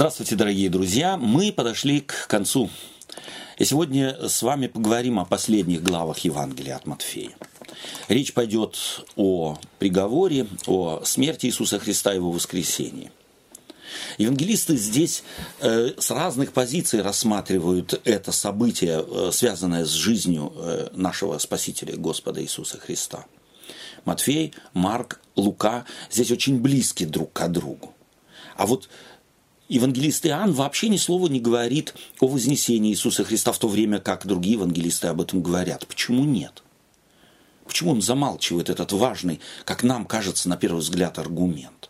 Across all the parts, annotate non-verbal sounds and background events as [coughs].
Здравствуйте, дорогие друзья. Мы подошли к концу. И сегодня с вами поговорим о последних главах Евангелия от Матфея. Речь пойдет о приговоре, о смерти Иисуса Христа и его воскресении. Евангелисты здесь э, с разных позиций рассматривают это событие, э, связанное с жизнью э, нашего Спасителя Господа Иисуса Христа. Матфей, Марк, Лука здесь очень близки друг к другу. А вот евангелист Иоанн вообще ни слова не говорит о вознесении Иисуса Христа в то время, как другие евангелисты об этом говорят. Почему нет? Почему он замалчивает этот важный, как нам кажется, на первый взгляд, аргумент?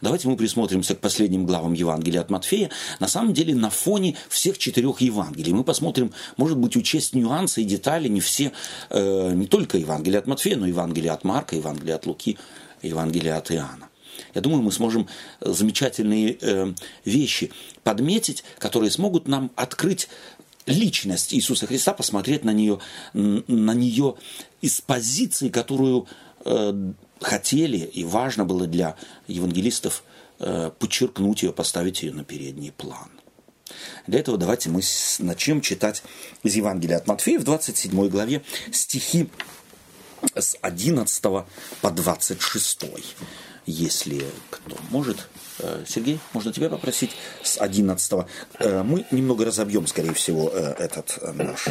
Давайте мы присмотримся к последним главам Евангелия от Матфея. На самом деле на фоне всех четырех Евангелий. Мы посмотрим, может быть, учесть нюансы и детали, не все, э, не только Евангелие от Матфея, но и Евангелие от Марка, Евангелие от Луки, Евангелие от Иоанна. Я думаю, мы сможем замечательные э, вещи подметить, которые смогут нам открыть личность Иисуса Христа, посмотреть на нее, на нее из позиции, которую э, хотели и важно было для евангелистов э, подчеркнуть ее, поставить ее на передний план. Для этого давайте мы начнем читать из Евангелия от Матфея в 27 главе стихи с 11 по 26. Если кто может, э, Сергей, можно тебя попросить с 11. Э, мы немного разобьем, скорее всего, этот наш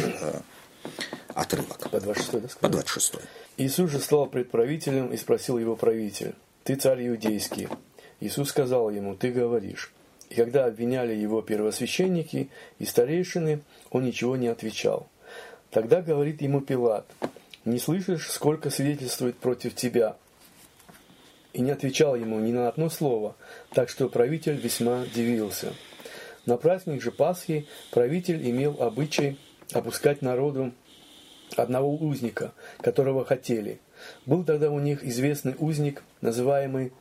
отрывок. По 26, да? По 26. Иисус же стал предправителем и спросил его правитель, «Ты царь иудейский?» Иисус сказал ему, «Ты говоришь». И когда обвиняли его первосвященники и старейшины, он ничего не отвечал. Тогда говорит ему Пилат, «Не слышишь, сколько свидетельствует против тебя?» И не отвечал ему ни на одно слово, так что правитель весьма дивился. На праздник же Пасхи правитель имел обычай опускать народу одного узника, которого хотели. Был тогда у них известный узник, называемый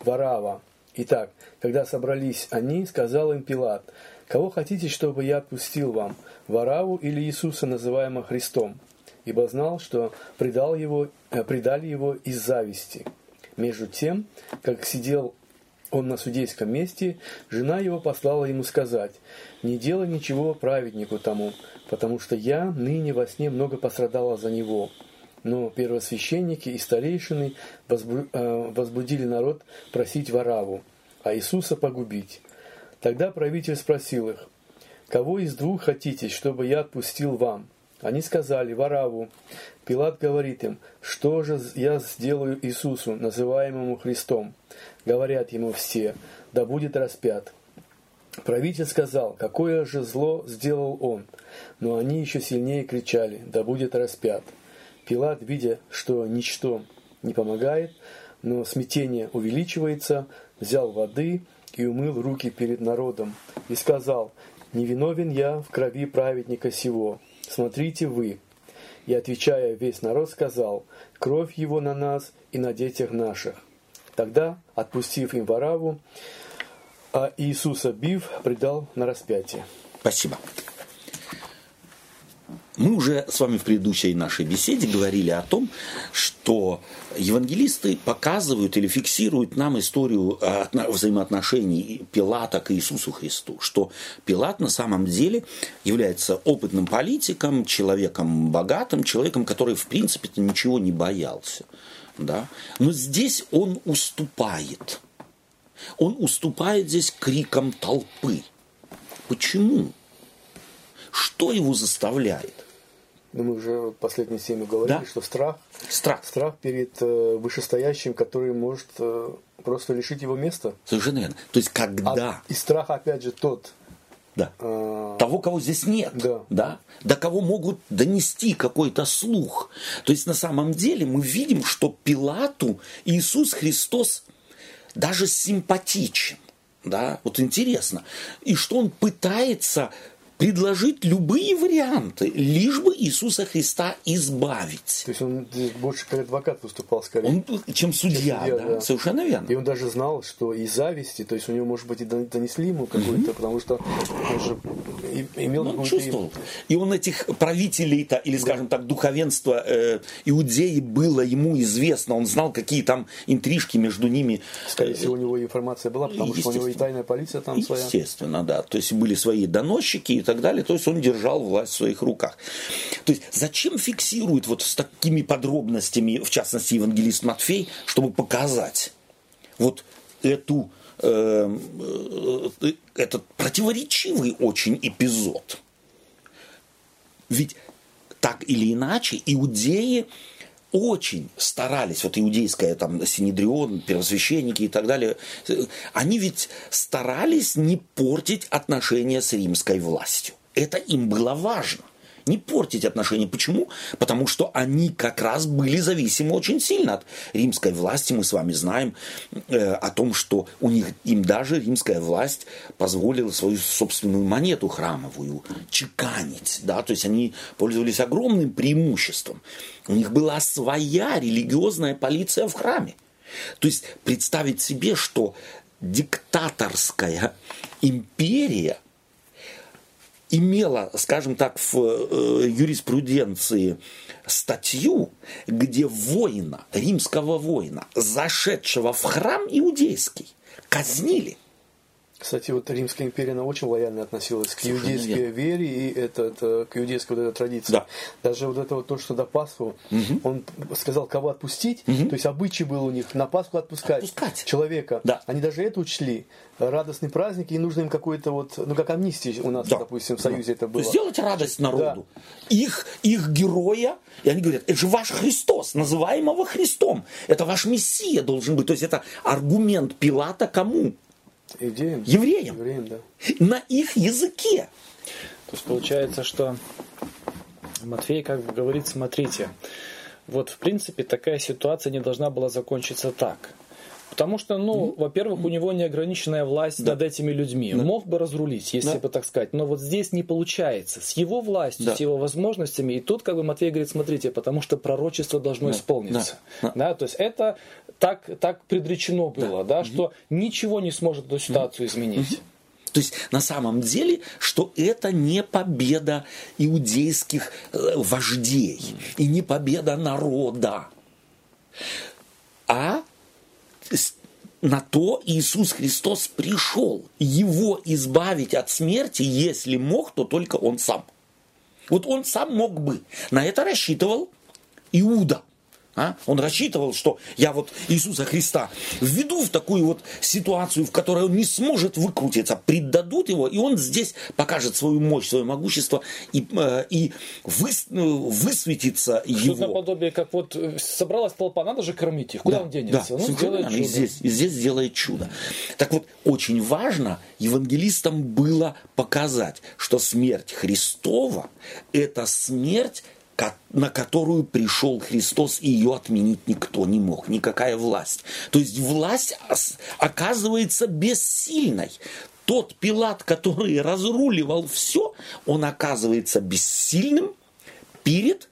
Варава. Итак, когда собрались они, сказал им Пилат, «Кого хотите, чтобы я отпустил вам, Вараву или Иисуса, называемого Христом?» Ибо знал, что предал его, э, предали его из зависти. Между тем, как сидел он на судейском месте, жена его послала ему сказать, «Не делай ничего праведнику тому, потому что я ныне во сне много пострадала за него». Но первосвященники и старейшины э, возбудили народ просить Вараву, а Иисуса погубить. Тогда правитель спросил их, «Кого из двух хотите, чтобы я отпустил вам?» Они сказали Вараву. Пилат говорит им, «Что же я сделаю Иисусу, называемому Христом?» Говорят ему все, да будет распят. Правитель сказал, какое же зло сделал он. Но они еще сильнее кричали, да будет распят. Пилат, видя, что ничто не помогает, но смятение увеличивается, взял воды и умыл руки перед народом и сказал, «Невиновен я в крови праведника сего, смотрите вы». И, отвечая, весь народ сказал, «Кровь его на нас и на детях наших». Тогда, отпустив им Вараву, а Иисуса бив, предал на распятие. Спасибо. Мы уже с вами в предыдущей нашей беседе говорили о том, что евангелисты показывают или фиксируют нам историю взаимоотношений Пилата к Иисусу Христу, что Пилат на самом деле является опытным политиком, человеком богатым, человеком, который в принципе ничего не боялся да, но здесь он уступает. Он уступает здесь крикам толпы. Почему? Что его заставляет? Ну, мы уже последние семь говорили, да? что страх, страх. страх перед э, вышестоящим, который может э, просто лишить его места. Совершенно верно. То есть когда... А, и страх, опять же, тот, да. А... Того, кого здесь нет. Да. да. До кого могут донести какой-то слух. То есть на самом деле мы видим, что Пилату Иисус Христос даже симпатичен. Да? Вот интересно. И что он пытается предложить любые варианты, лишь бы Иисуса Христа избавить. То есть он здесь больше как адвокат выступал скорее. Он, чем судья, судья, да, да. совершенно верно. И он даже знал, что из зависти, то есть у него, может быть, и дон- донесли ему какой-то, потому что он же и- имел Ну, какую-то... чувствовал. И он этих правителей-то, или, скажем так, духовенства э, Иудеи было ему известно. Он знал, какие там интрижки между ними. Скорее всего, у него информация была, потому что у него и тайная полиция там своя. Естественно, да. То есть были свои доносчики и так далее. То есть он держал власть в своих руках. То есть зачем фиксирует вот с такими подробностями, в частности, евангелист Матфей, чтобы показать вот эту э, э, этот противоречивый очень эпизод. Ведь так или иначе иудеи очень старались, вот иудейская там Синедрион, первосвященники и так далее, они ведь старались не портить отношения с римской властью. Это им было важно. Не портить отношения. Почему? Потому что они как раз были зависимы очень сильно от римской власти. Мы с вами знаем э, о том, что у них, им даже римская власть позволила свою собственную монету храмовую чеканить. Да? То есть они пользовались огромным преимуществом. У них была своя религиозная полиция в храме. То есть представить себе, что диктаторская империя имела, скажем так, в э, юриспруденции статью, где воина, римского воина, зашедшего в храм иудейский, казнили. Кстати, вот Римская империя, она очень лояльно относилась к Совершенно иудейской верно. вере и это, это, к иудейской вот этой традиции. Да. Даже вот это вот то, что до Пасху, он сказал, кого отпустить, то есть обычай был у них на Пасху отпускать, Отпускать. человека. Да. Они даже это учли. Радостный праздник, и нужно им какой-то вот, ну как амнистия у нас, Да. допустим, в Союзе это То было. сделать радость народу. Их, их героя, и они говорят, это же ваш Христос, называемого Христом. Это ваш Мессия должен быть. То есть это аргумент Пилата кому? Евреям. Евреям, да. На их языке. То есть получается, что Матфей как бы говорит, смотрите, вот в принципе такая ситуация не должна была закончиться так. Потому что, ну, во-первых, у него неограниченная власть над этими людьми. Мог бы разрулить, если Да. бы так сказать. Но вот здесь не получается. С его властью, Да. с его возможностями. И тут как бы Матвей говорит, смотрите, потому что пророчество должно исполниться. Да. Да, то есть это так, так предречено было, да, что ничего не сможет эту ситуацию изменить. То есть на самом деле, что это не победа иудейских э, вождей и не победа народа, а на то Иисус Христос пришел. Его избавить от смерти, если мог, то только Он сам. Вот он сам мог бы. На это рассчитывал Иуда. А? Он рассчитывал, что я вот Иисуса Христа введу в такую вот ситуацию, в которой он не сможет выкрутиться, предадут его, и он здесь покажет свою мощь, свое могущество, и, э, и выс- э, высветится Что-то его. наподобие, как вот э, собралась толпа, надо же кормить их. Куда он денется? Да, ну, сделает верно. И чудо. здесь, и здесь сделает чудо. Так вот, очень важно евангелистам было показать, что смерть Христова – это смерть, на которую пришел Христос, и ее отменить никто не мог, никакая власть. То есть власть оказывается бессильной. Тот Пилат, который разруливал все, он оказывается бессильным перед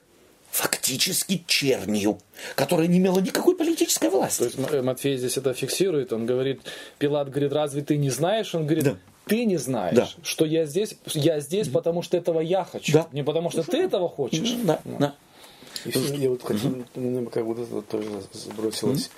фактически чернью, которая не имела никакой политической власти. То есть Матфей здесь это фиксирует. Он говорит, Пилат говорит, разве ты не знаешь? Он говорит, Да. Ты не знаешь, Да. что я здесь, я здесь, потому что этого я хочу. Да. Не потому что ты этого хочешь. Да, да. Еще я вот хочу, мне как будто это тоже сбросилось.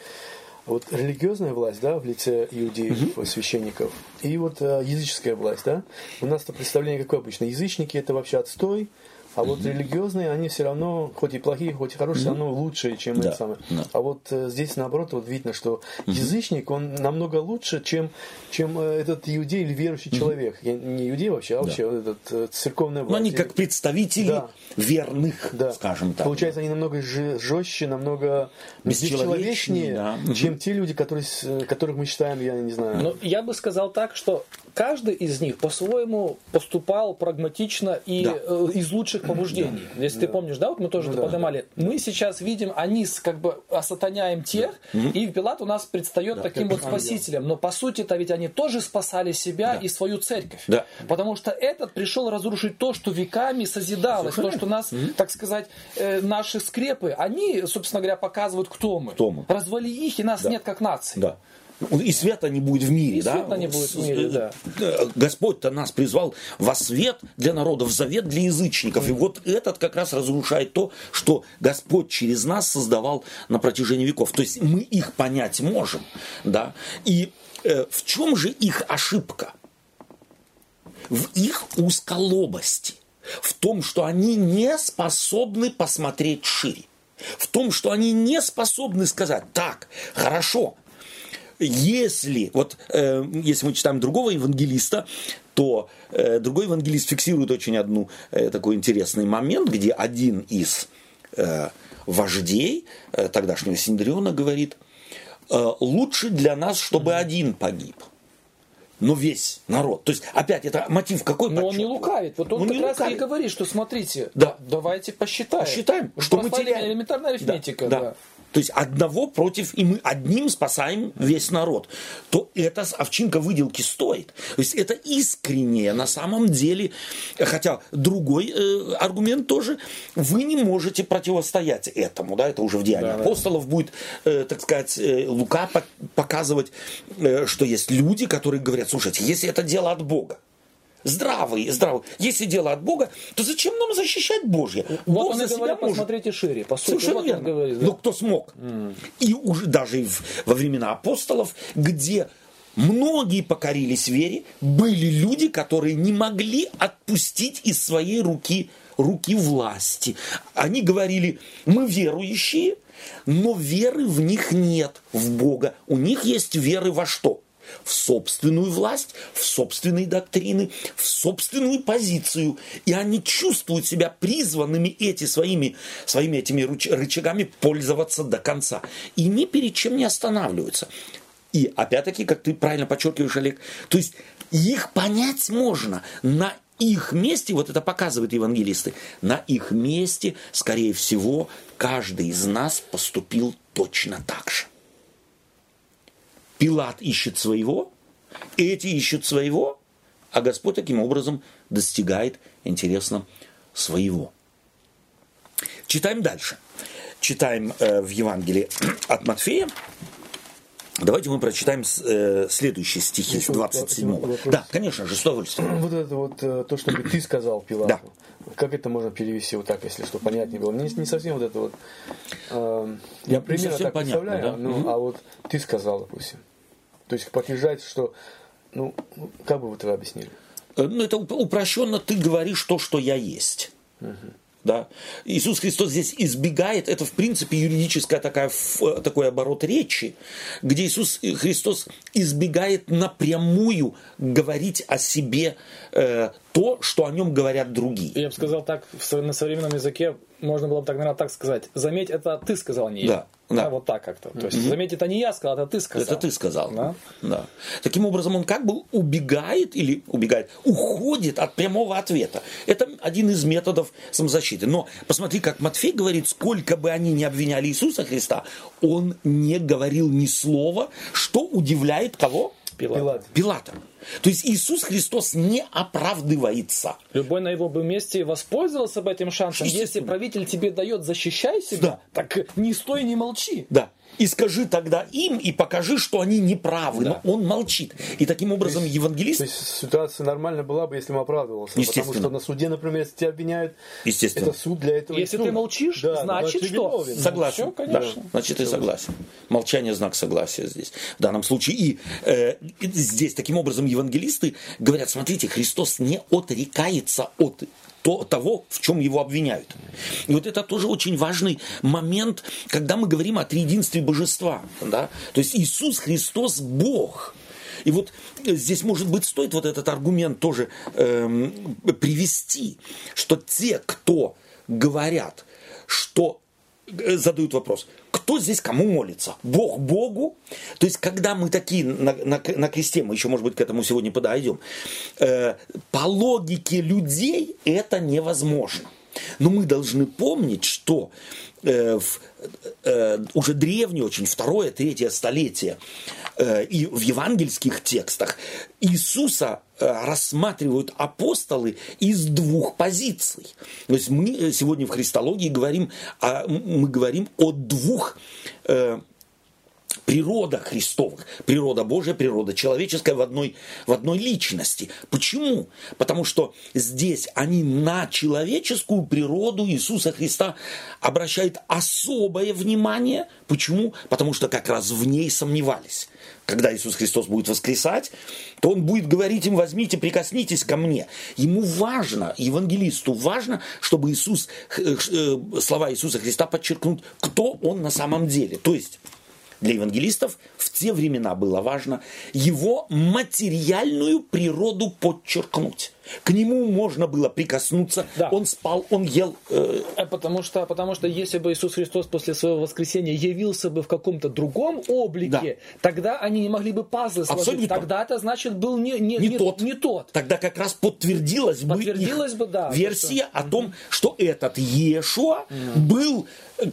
Вот религиозная власть, да, в лице иудеев, священников, и вот э, языческая власть, да. У нас-то представление какое обычно. Язычники это вообще отстой, а вот религиозные, они все равно, хоть и плохие, хоть и хорошие, все равно лучшие, чем Да, эти самые. да. А вот э, здесь наоборот вот видно, что язычник, он намного лучше, чем, чем э, этот иудей или верующий человек. Я, не иудей вообще, а вообще вот этот э, церковная Но власть. они как представители Да. верных, Да. скажем так. Получается, они намного жестче, намного Бесчеловечнее, да. чем те люди, которые, с- которых мы считаем, я не знаю. Но я бы сказал так, что каждый из них по-своему поступал прагматично и Да. э, из лучших побуждений. Если ты помнишь, да, вот мы тоже Ну это да. поднимали. Мы сейчас видим, они как бы осатаняем тех, и Пилат у нас предстает таким вот спасителем. Но по сути-то ведь они тоже спасали себя и свою церковь. Да. Потому что этот пришел разрушить то, что веками созидалось, то, что нас, так сказать, э, наши скрепы, они, собственно говоря, показывают, кто мы. Кто мы. Развали их, и нас нет как нации. Да. И света не будет в мире, И да? света не будет в мире, да. Э, Господь-то нас призвал во свет для народов, в завет для язычников. И вот этот как раз разрушает то, что Господь через нас создавал на протяжении веков. То есть мы их понять можем, да? И э, в чем же их ошибка? В их узколобости. В том, что они не способны посмотреть шире. В том, что они не способны сказать, так, хорошо, если, вот э, если мы читаем другого евангелиста, то э, другой евангелист фиксирует очень одну э, такой интересный момент, где один из э, вождей э, тогдашнего Синдриона говорит, э, лучше для нас, чтобы один погиб, но весь народ. То есть, опять, это мотив какой? Но он не лукавит. Вот он Он как раз лукавит. и говорит, что смотрите, Да. давайте посчитаем. Посчитаем, что мы теряем. Элементарная арифметика, Да, да. да. То есть одного против, и мы одним спасаем весь народ. То это с- овчинка выделки стоит. То есть это искреннее на самом деле. Хотя другой э, аргумент тоже. Вы не можете противостоять этому. Да, это уже в Деянии Да, да. апостолов будет, э, так сказать, э, Лука по- показывать, э, что есть люди, которые говорят, слушайте, если это дело от Бога, здравый, здравый. Если дело от Бога, то зачем нам защищать Божье? Вот Бог он за и себя говорит, может. посмотрите шире. По сути, Совершенно вот верно. говорит. да. Но кто смог? И уже даже и в- во времена апостолов, где многие покорились вере, были люди, которые не могли отпустить из своей руки руки власти. Они говорили, мы верующие, но веры в них нет, в Бога. У них есть веры во что? В собственную власть, в собственные доктрины, в собственную позицию. И они чувствуют себя призванными эти своими, своими этими рычагами пользоваться до конца. И ни перед чем не останавливаются. И опять-таки, как ты правильно подчеркиваешь, Олег, то есть их понять можно на их месте, вот это показывают евангелисты, на их месте, скорее всего, каждый из нас поступил точно так же. Пилат ищет своего, эти ищут своего, а Господь таким образом достигает, интересно, своего. Читаем дальше. Читаем э, в Евангелии от Матфея. Давайте мы прочитаем э, следующие стихи с Еще 27 вопрос. Да, конечно же, с удовольствием. Вот это вот э, то, что ты сказал Пилату. Да. Как это можно перевести вот так, если что понятнее было? Не, не совсем вот это вот. э, я не примерно так понятно, представляю, да? ну, Мгм. а вот ты сказал, допустим. То есть подтверждать, что, ну, как бы вы это объяснили? Э, Ну, это уп- упрощенно ты говоришь то, что я есть. Да? Иисус Христос здесь избегает, это в принципе юридическая такая, ф- такой оборот речи, где Иисус Христос избегает напрямую говорить о себе э, то, что о нем говорят другие. Я бы сказал так, на современном языке можно было бы так, наверное, так сказать. Заметь, это ты сказал, не я. Да, да. вот так как-то. То есть, заметь, это не я сказал, это ты сказал. Это ты сказал. Да? Да. Таким образом, он как бы убегает или убегает, уходит от прямого ответа. Это один из методов самозащиты. Но посмотри, как Матфей говорит, сколько бы они ни обвиняли Иисуса Христа, он не говорил ни слова, что удивляет кого? Пилат. Пилат. Пилата. То есть Иисус Христос не оправдывается. Любой на его бы месте воспользовался бы этим шансом. Если правитель тебе дает, защищай себя, Да. так не стой, не молчи. Да. И скажи тогда им, и покажи, что они неправы. Да. Но он молчит. И таким образом евангелист... То есть ситуация нормальная была бы, если бы оправдывался. Потому Естественно. что на суде, например, если тебя обвиняют, Естественно. это суд для этого. Если ты молчишь, Да, значит ты что? виновен. Согласен. Всё, конечно. Да, значит, ты согласен. Молчание знак согласия здесь, в данном случае. И э, и здесь таким образом евангелисты говорят, смотрите, Христос не отрекается от то- того, в чем его обвиняют. И вот это тоже очень важный момент, когда мы говорим о триединстве божества. Да? То есть Иисус Христос Бог. И вот э, здесь, может быть, стоит вот этот аргумент тоже эм, привести, что те, кто говорят, что задают вопрос, кто здесь кому молится? Бог Богу? То есть, когда мы такие на, на, на кресте, мы еще, может быть, к этому сегодня подойдем, э, по логике людей это невозможно. Но мы должны помнить, что э, в, э, уже древнее, очень второе, третье столетие э, и в евангельских текстах Иисуса э, рассматривают апостолы из двух позиций. То есть мы э, сегодня в христологии говорим, о, мы говорим о двух э, природа Христовых, природа Божья, природа человеческая в одной, в одной личности. Почему? Потому что здесь они на человеческую природу Иисуса Христа обращают особое внимание. Почему? Потому что как раз в ней сомневались. Когда Иисус Христос будет воскресать, то Он будет говорить им, возьмите, прикоснитесь ко мне. Ему важно, евангелисту важно, чтобы Иисус, э, э, слова Иисуса Христа подчеркнут, кто Он на самом деле. То есть, для евангелистов в те времена было важно его материальную природу подчеркнуть. К нему можно было прикоснуться. Да. Он спал, он ел. Э... э потому, что, потому что если бы Иисус Христос после своего воскресения явился бы в каком-то другом облике, да. тогда они не могли бы пазлы сложить. Абсолютно. Тогда это значит был не, не, не, не, тот. не тот. Тогда как раз подтвердилась, подтвердилась бы, бы да, версия что... о том, что этот Иешуа mm. был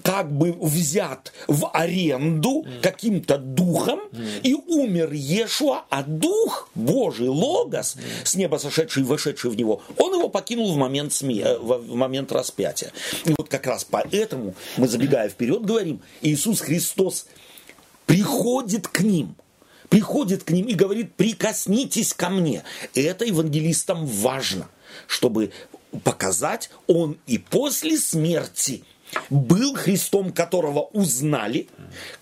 как бы взят в аренду mm. каким-то духом mm. и умер Иешуа, а дух Божий, Логос, mm. с неба сошедший, вошедший в него, он его покинул в момент, сме... Э, в момент распятия. И вот как раз поэтому мы, забегая вперед, говорим, Иисус Христос приходит к ним, приходит к ним и говорит, прикоснитесь ко мне. И это евангелистам важно, чтобы показать, он и после смерти – был Христом, которого узнали,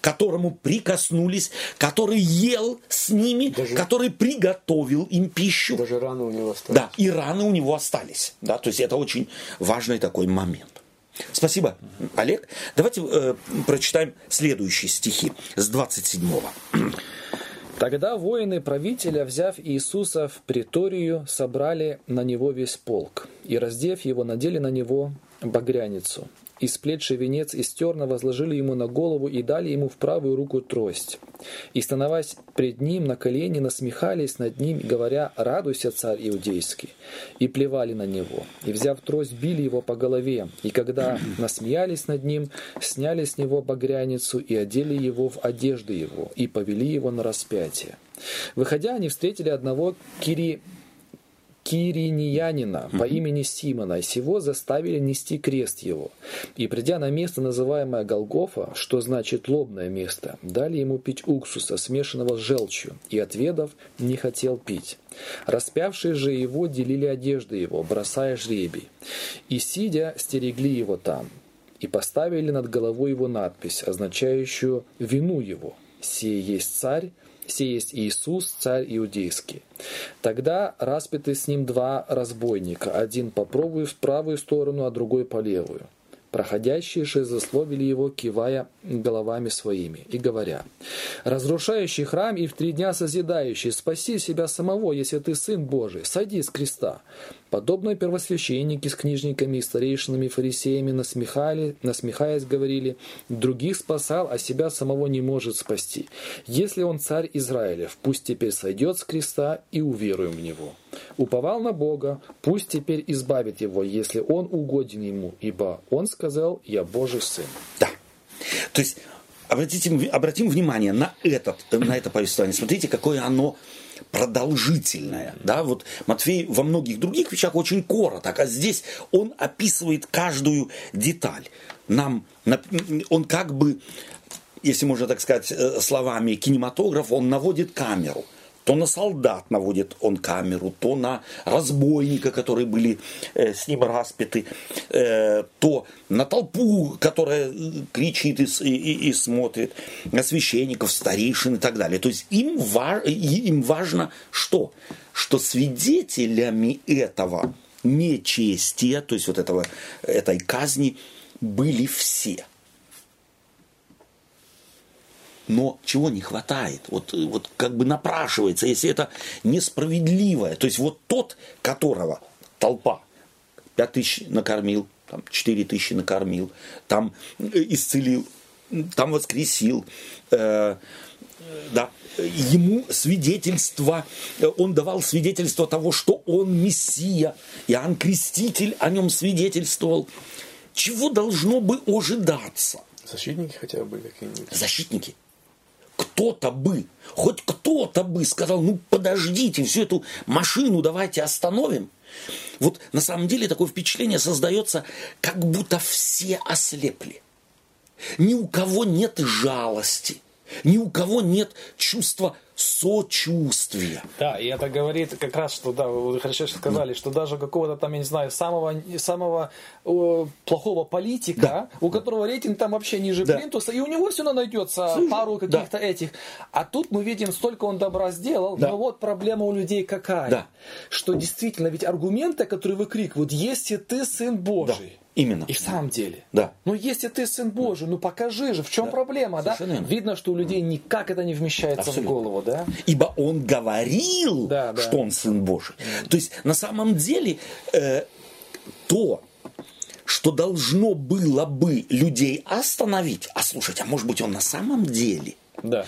которому прикоснулись, который ел с ними, даже, который приготовил им пищу. Даже раны у него остались. Да, и раны у него остались. Да, то есть это очень важный такой момент. Спасибо, Олег. Давайте э, прочитаем следующие стихи с 27 -го. Тогда воины правителя, взяв Иисуса в приторию, собрали на него весь полк, и, раздев его, надели на него багряницу, и сплетший венец из терна возложили ему на голову и дали ему в правую руку трость. И, становясь пред ним на колени, насмехались над ним, говоря «Радуйся, царь иудейский!» И плевали на него. И, взяв трость, били его по голове. И когда [clears throat] насмеялись над ним, сняли с него багряницу и одели его в одежды его, и повели его на распятие. Выходя, они встретили одного Кири кириньянина по имени Симона, сего заставили нести крест его. И придя на место, называемое Голгофа, что значит лобное место, дали ему пить уксуса, смешанного с желчью, и, отведав, не хотел пить. Распявшие же его делили одежды его, бросая жребий. И, сидя, стерегли его там, и поставили над головой его надпись, означающую «вину его». «Сие есть царь, все есть Иисус, царь иудейский. Тогда распяты с ним два разбойника, один по в правую сторону, а другой по левую. Проходящие же засловили его, кивая головами своими и говоря, «Разрушающий храм и в три дня созидающий, спаси себя самого, если ты Сын Божий, сойди с креста». Подобно первосвященники с книжниками и старейшинами фарисеями насмехали, насмехаясь, говорили, «Других спасал, а себя самого не может спасти. Если он царь Израилев, пусть теперь сойдет с креста и уверуем в него». Уповал на Бога, пусть теперь избавит его, если он угоден ему, ибо он сказал, я Божий сын. Да. То есть обратите, обратим внимание на, этот, на это повествование. Смотрите, какое оно продолжительное. Да? Вот Матфей во многих других вещах очень короток, а здесь он описывает каждую деталь. Нам, он как бы, если можно так сказать э, словами кинематограф, он наводит камеру – то на солдат наводит он камеру, то на разбойника, которые были э, с ним распяты, э, то на толпу, которая кричит и, и, и смотрит, на священников, старейшин и так далее. То есть им, ва- им важно что? Что свидетелями этого нечестия, то есть вот этого, этой казни, были все – но чего не хватает? Вот, э, вот как бы напрашивается, если это несправедливое. То есть вот тот, которого толпа пять тысяч накормил, там 4 тысячи накормил, там э, исцелил, там воскресил, э, да, ему свидетельство, он давал свидетельство того, что он Мессия, Иоанн Креститель о нем свидетельствовал. Чего должно бы ожидаться? Защитники хотя бы какие-нибудь? Защитники. Кто-то бы, хоть кто-то бы сказал, ну подождите, всю эту машину давайте остановим. Вот на самом деле такое впечатление создается, как будто все ослепли. Ни у кого нет жалости – ни у кого нет чувства сочувствия. Да, и это говорит как раз, что, да, вы хорошо сказали, что даже какого-то там, я не знаю, самого, самого э, плохого политика, да. у которого рейтинг там вообще ниже да. плинтуса, и у него все равно найдется Слушай, пару каких-то да. этих. А тут мы видим, столько он добра сделал, да. но вот проблема у людей какая? Да. Что действительно, ведь аргументы, которые выкрикивают, если ты сын Божий, да Именно. И в самом деле. Да. Ну, если ты сын Божий, ну покажи же, в чем да. проблема, Совершенно да? Видно, что у людей никак это не вмещается Абсолютно. в голову, да? Ибо он говорил, да, да. что он сын Божий. Mm. То есть, на самом деле, э, то, что должно было бы людей остановить, а слушать, а может быть он на самом деле, да.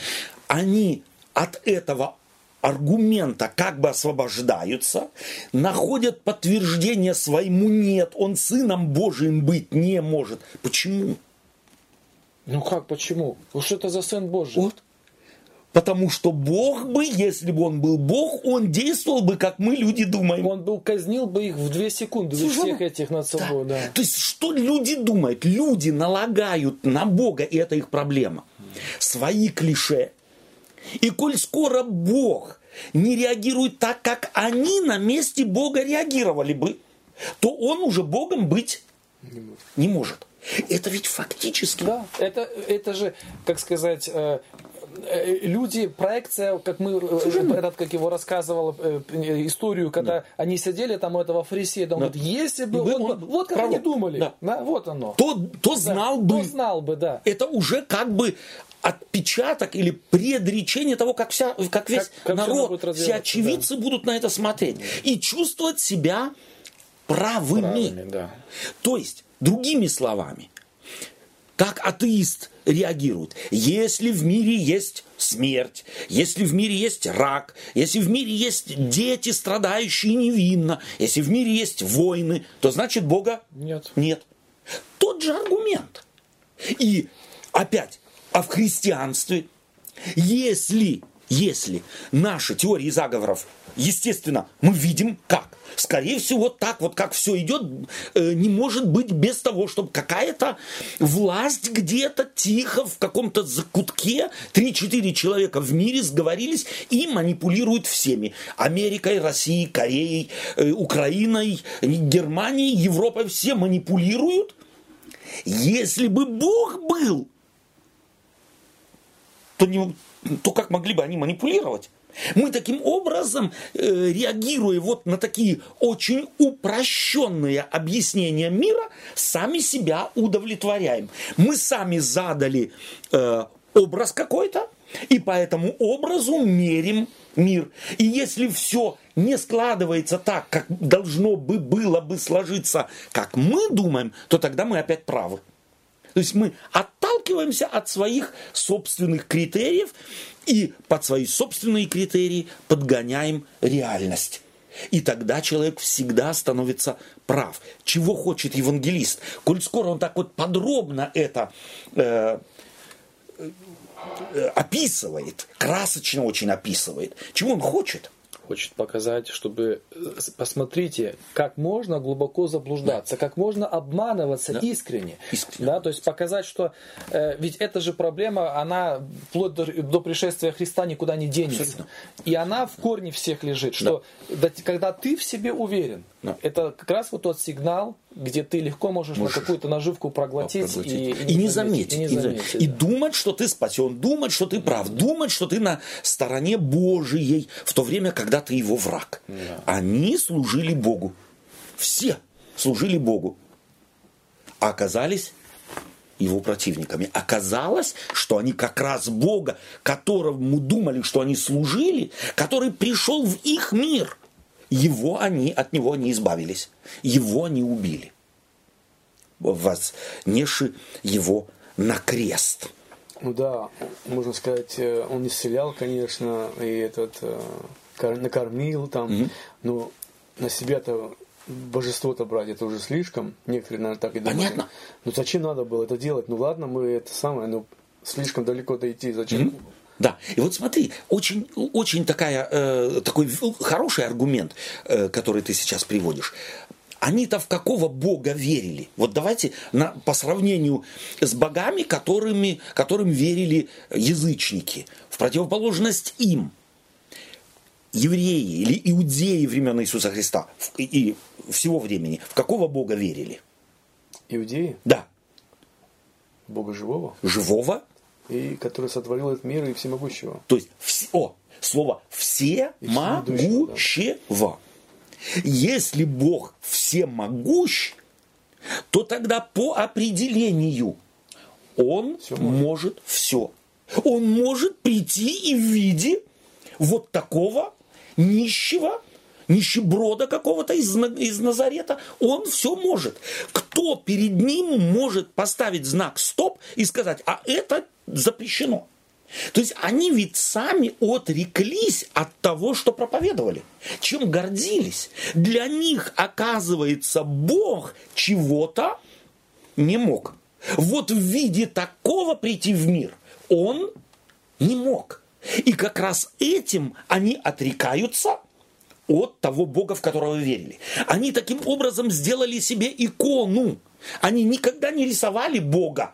они от этого аргумента как бы освобождаются, находят подтверждение своему «нет», он сыном Божиим быть не может. Почему? Ну как почему? Ну что это за сын Божий? Вот. Потому что Бог бы, если бы он был Бог, он действовал бы, как мы люди думаем. Он был казнил бы их в две секунды, Слушай, всех этих над собой. Да. Да. То есть, что люди думают? Люди налагают на Бога, и это их проблема. Свои клише, и коль скоро Бог не реагирует так, как они на месте Бога реагировали бы, то он уже Богом быть не может. Это ведь фактически... Да, это, это же, как сказать, э, э, люди, проекция, как мы, Совершенно. этот, как его рассказывал э, историю, когда да. они сидели там у этого фарисея, он да. говорит, если бы, вот, он, вот как пророк. они думали, да. Да, вот оно. То, то знал да, бы. То знал бы, да. Это уже как бы отпечаток или предречение того, как, вся, как весь как, как народ, все очевидцы да. будут на это смотреть и чувствовать себя правыми. правыми да. То есть, другими словами, как атеист реагирует. Если в мире есть смерть, если в мире есть рак, если в мире есть дети, страдающие невинно, если в мире есть войны, то значит Бога нет. нет. Тот же аргумент. И опять, а в христианстве, если, если наши теории заговоров, естественно, мы видим как, скорее всего, так вот как все идет, э, не может быть без того, чтобы какая-то власть где-то тихо в каком-то закутке, 3-4 человека в мире сговорились и манипулируют всеми. Америкой, Россией, Кореей, э, Украиной, Германией, Европой, все манипулируют. Если бы Бог был то, не, то как могли бы они манипулировать? Мы таким образом, э, реагируя вот на такие очень упрощенные объяснения мира, сами себя удовлетворяем. Мы сами задали э, образ какой-то, и по этому образу мерим мир. И если все не складывается так, как должно бы было бы сложиться, как мы думаем, то тогда мы опять правы. То есть мы отталкиваемся от своих собственных критериев и под свои собственные критерии подгоняем реальность. И тогда человек всегда становится прав. Чего хочет евангелист? Коль скоро он так вот подробно это э, э, описывает, красочно очень описывает, чего он хочет – хочет показать, чтобы э, посмотрите, как можно глубоко заблуждаться, да. как можно обманываться да. искренне. искренне. Да, то есть показать, что э, ведь эта же проблема, она вплоть до, до пришествия Христа никуда не денется. Абсолютно. И она в корне всех лежит, что да. когда ты в себе уверен, да. это как раз вот тот сигнал, где ты легко можешь, можешь. на какую-то наживку проглотить, проглотить. И, и, и, не заметить. И, не заметить, и, да. думать, что ты спасен, думать, что ты прав, думать, что ты на стороне Божией, в то время, когда ты его враг. Да. Они служили Богу. Все служили Богу. А оказались его противниками. Оказалось, что они как раз Бога, которому думали, что они служили, который пришел в их мир – его они, от него не избавились. Его они убили. вознеши его на крест. Ну да, можно сказать, э, он исцелял, конечно, и этот э, накормил там, угу. но на себя-то божество-то брать, это уже слишком. Некоторые, наверное, так и думают. Понятно. Ну зачем надо было это делать? Ну ладно, мы это самое, ну слишком далеко дойти, зачем? Угу. Да, и вот смотри, очень, очень такая, э, такой хороший аргумент, э, который ты сейчас приводишь. Они-то в какого бога верили? Вот давайте на, по сравнению с богами, которыми, которым верили язычники, в противоположность им, евреи или иудеи времен Иисуса Христа и, и всего времени, в какого бога верили? Иудеи? Да. Бога живого? Живого. И который сотворил этот мир и всемогущего. То есть, о, слово всемогущего. Да. Если Бог всемогущ, то тогда по определению Он все может. может все. Он может прийти и в виде вот такого нищего, нищеброда какого-то из, из Назарета, он все может. Кто перед ним может поставить знак стоп и сказать, а это запрещено? То есть они ведь сами отреклись от того, что проповедовали, чем гордились. Для них, оказывается, Бог чего-то не мог. Вот в виде такого прийти в мир он не мог. И как раз этим они отрекаются от того Бога, в которого верили. Они таким образом сделали себе икону. Они никогда не рисовали Бога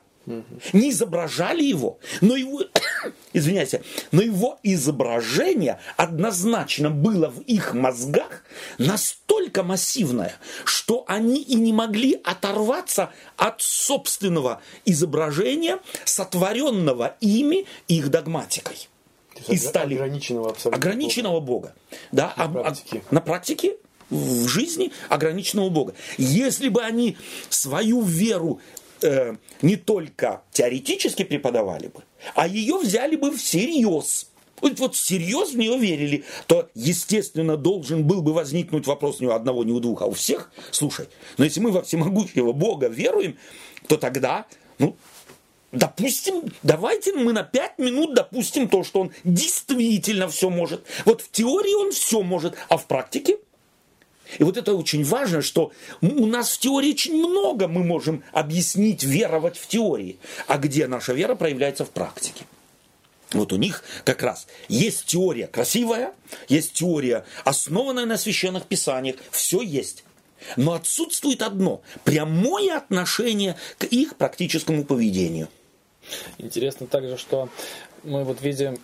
не изображали его, но его, [coughs] извиняйте, но его изображение однозначно было в их мозгах настолько массивное, что они и не могли оторваться от собственного изображения, сотворенного ими их догматикой. И стали ограниченного, ограниченного Бога. Да, на, а, практике. А, на практике в жизни ограниченного Бога. Если бы они свою веру э, не только теоретически преподавали бы, а ее взяли бы всерьез. Вот, вот всерьез в нее верили, то, естественно, должен был бы возникнуть вопрос не у одного, не у двух, а у всех. Слушай, но если мы во всемогущего Бога веруем, то тогда, ну, Допустим, давайте мы на пять минут допустим то, что он действительно все может. Вот в теории он все может, а в практике и вот это очень важно, что у нас в теории очень много мы можем объяснить, веровать в теории, а где наша вера проявляется в практике. Вот у них как раз есть теория красивая, есть теория, основанная на священных писаниях, все есть. Но отсутствует одно – прямое отношение к их практическому поведению. Интересно также, что мы вот видим,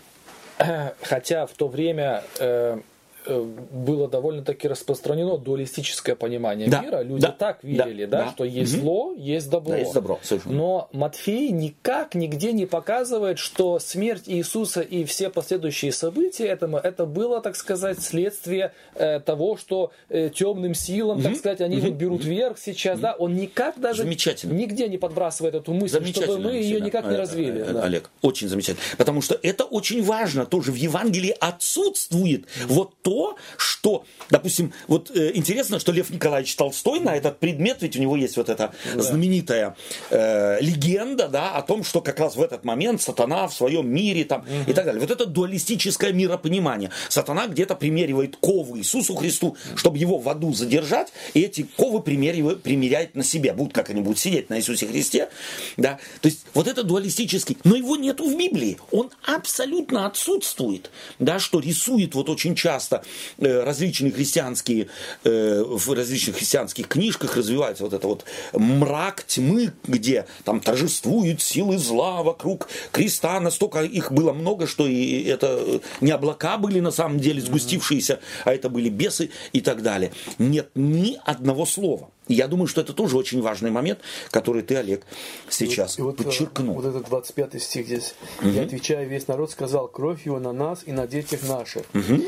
[clears throat] хотя в то время э, было довольно-таки распространено дуалистическое понимание да, мира. Люди да, так верили, да, да, да. что есть угу. зло, есть добро. Да, есть добро Но Матфей никак нигде не показывает, что смерть Иисуса и все последующие события этому, это было, так сказать, следствие э, того, что э, темным силам, угу. так сказать, они угу. берут верх сейчас. Угу. Да, он никак даже нигде не подбрасывает эту мысль, чтобы мы ее никак не развили. Э. Олег, очень замечательно. Потому что это очень важно. Тоже в Евангелии отсутствует вот то, то, что, допустим, вот э, интересно, что Лев Николаевич Толстой на этот предмет, ведь у него есть вот эта да. знаменитая э, легенда, да, о том, что как раз в этот момент сатана в своем мире там угу. и так далее. Вот это дуалистическое миропонимание. Сатана где-то примеривает ковы Иисусу Христу, чтобы его в аду задержать, и эти ковы примеривает, примеряет на себя. Будут как они будут сидеть на Иисусе Христе, да. То есть вот это дуалистический, но его нету в Библии. Он абсолютно отсутствует, да, что рисует вот очень часто Э, различные христианские, э, в различных христианских книжках развивается вот это вот мрак тьмы, где там торжествуют силы зла вокруг креста, настолько их было много, что и это не облака были на самом деле сгустившиеся, а это были бесы и так далее. Нет ни одного слова. Я думаю, что это тоже очень важный момент, который ты, Олег, сейчас и вот, э, подчеркнул. Вот этот 25 стих здесь. Угу. «И отвечая весь народ, сказал, кровь его на нас и на детях наших». Угу.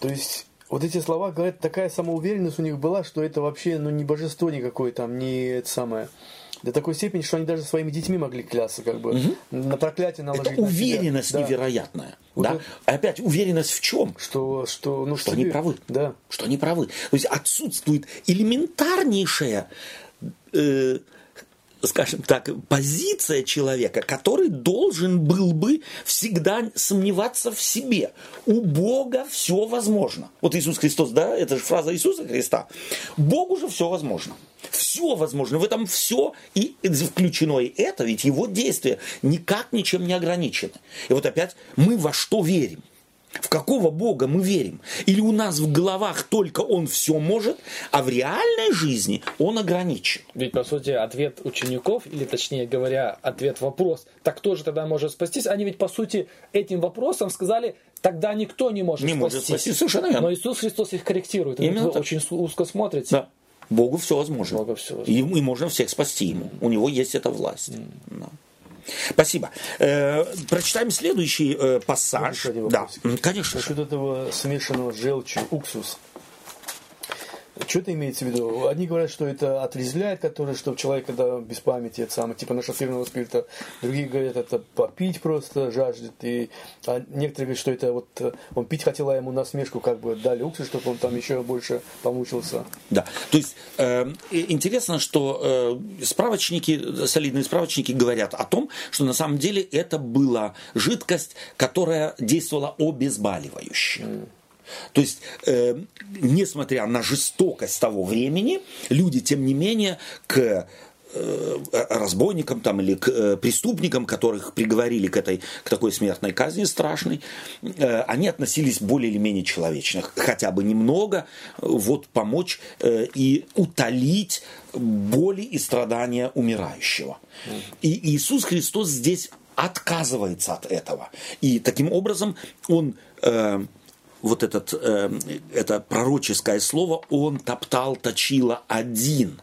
То есть вот эти слова говорят, такая самоуверенность у них была, что это вообще ну, не божество никакое там, не это самое. До такой степени, что они даже своими детьми могли клясться, как бы, угу. на проклятие наложить. Это уверенность себя. невероятная. Вот да? это... Опять уверенность в чем? Что, что, ну, что они правы. Да. Что они правы. То есть отсутствует элементарнейшая э, скажем так, позиция человека, который должен был бы всегда сомневаться в себе. У Бога все возможно. Вот Иисус Христос, да, это же фраза Иисуса Христа. Богу же все возможно. Все возможно. В этом все и включено и это, ведь его действия никак ничем не ограничены. И вот опять мы во что верим? В какого Бога мы верим? Или у нас в головах только Он все может, а в реальной жизни Он ограничен? Ведь, по сути, ответ учеников, или точнее говоря, ответ вопрос, так кто же тогда может спастись? Они ведь, по сути, этим вопросом сказали, тогда никто не может не спастись. может спастись, совершенно верно. Но Иисус Христос их корректирует. Именно вы так. очень узко смотрите. Да. Богу все возможно. Богу всё возможно. И, и можно всех спасти ему. У него есть эта власть. Да. Спасибо. Э, прочитаем следующий э, пассаж. Да, конечно. Насчет этого смешанного с желчью уксус. Что это имеется в виду? Одни говорят, что это отрезвляет, который, что человек, когда без памяти, это самое, типа нашатырного спирта. Другие говорят, это попить просто жаждет. И, а некоторые говорят, что это вот э, он пить хотел, а ему насмешку как бы дали уксус, чтобы он там еще больше помучился. Да, то есть э, интересно, что э, справочники, солидные справочники говорят о том, что на самом деле это была жидкость, которая действовала обезболивающе. То есть, э, несмотря на жестокость того времени, люди, тем не менее, к э, разбойникам там, или к э, преступникам, которых приговорили к, этой, к такой смертной казни страшной, э, они относились более или менее человечно. Хотя бы немного вот помочь и утолить боли и страдания умирающего. И Иисус Христос здесь отказывается от этого. И таким образом он... вот этот, э, это пророческое слово, он топтал, точила один.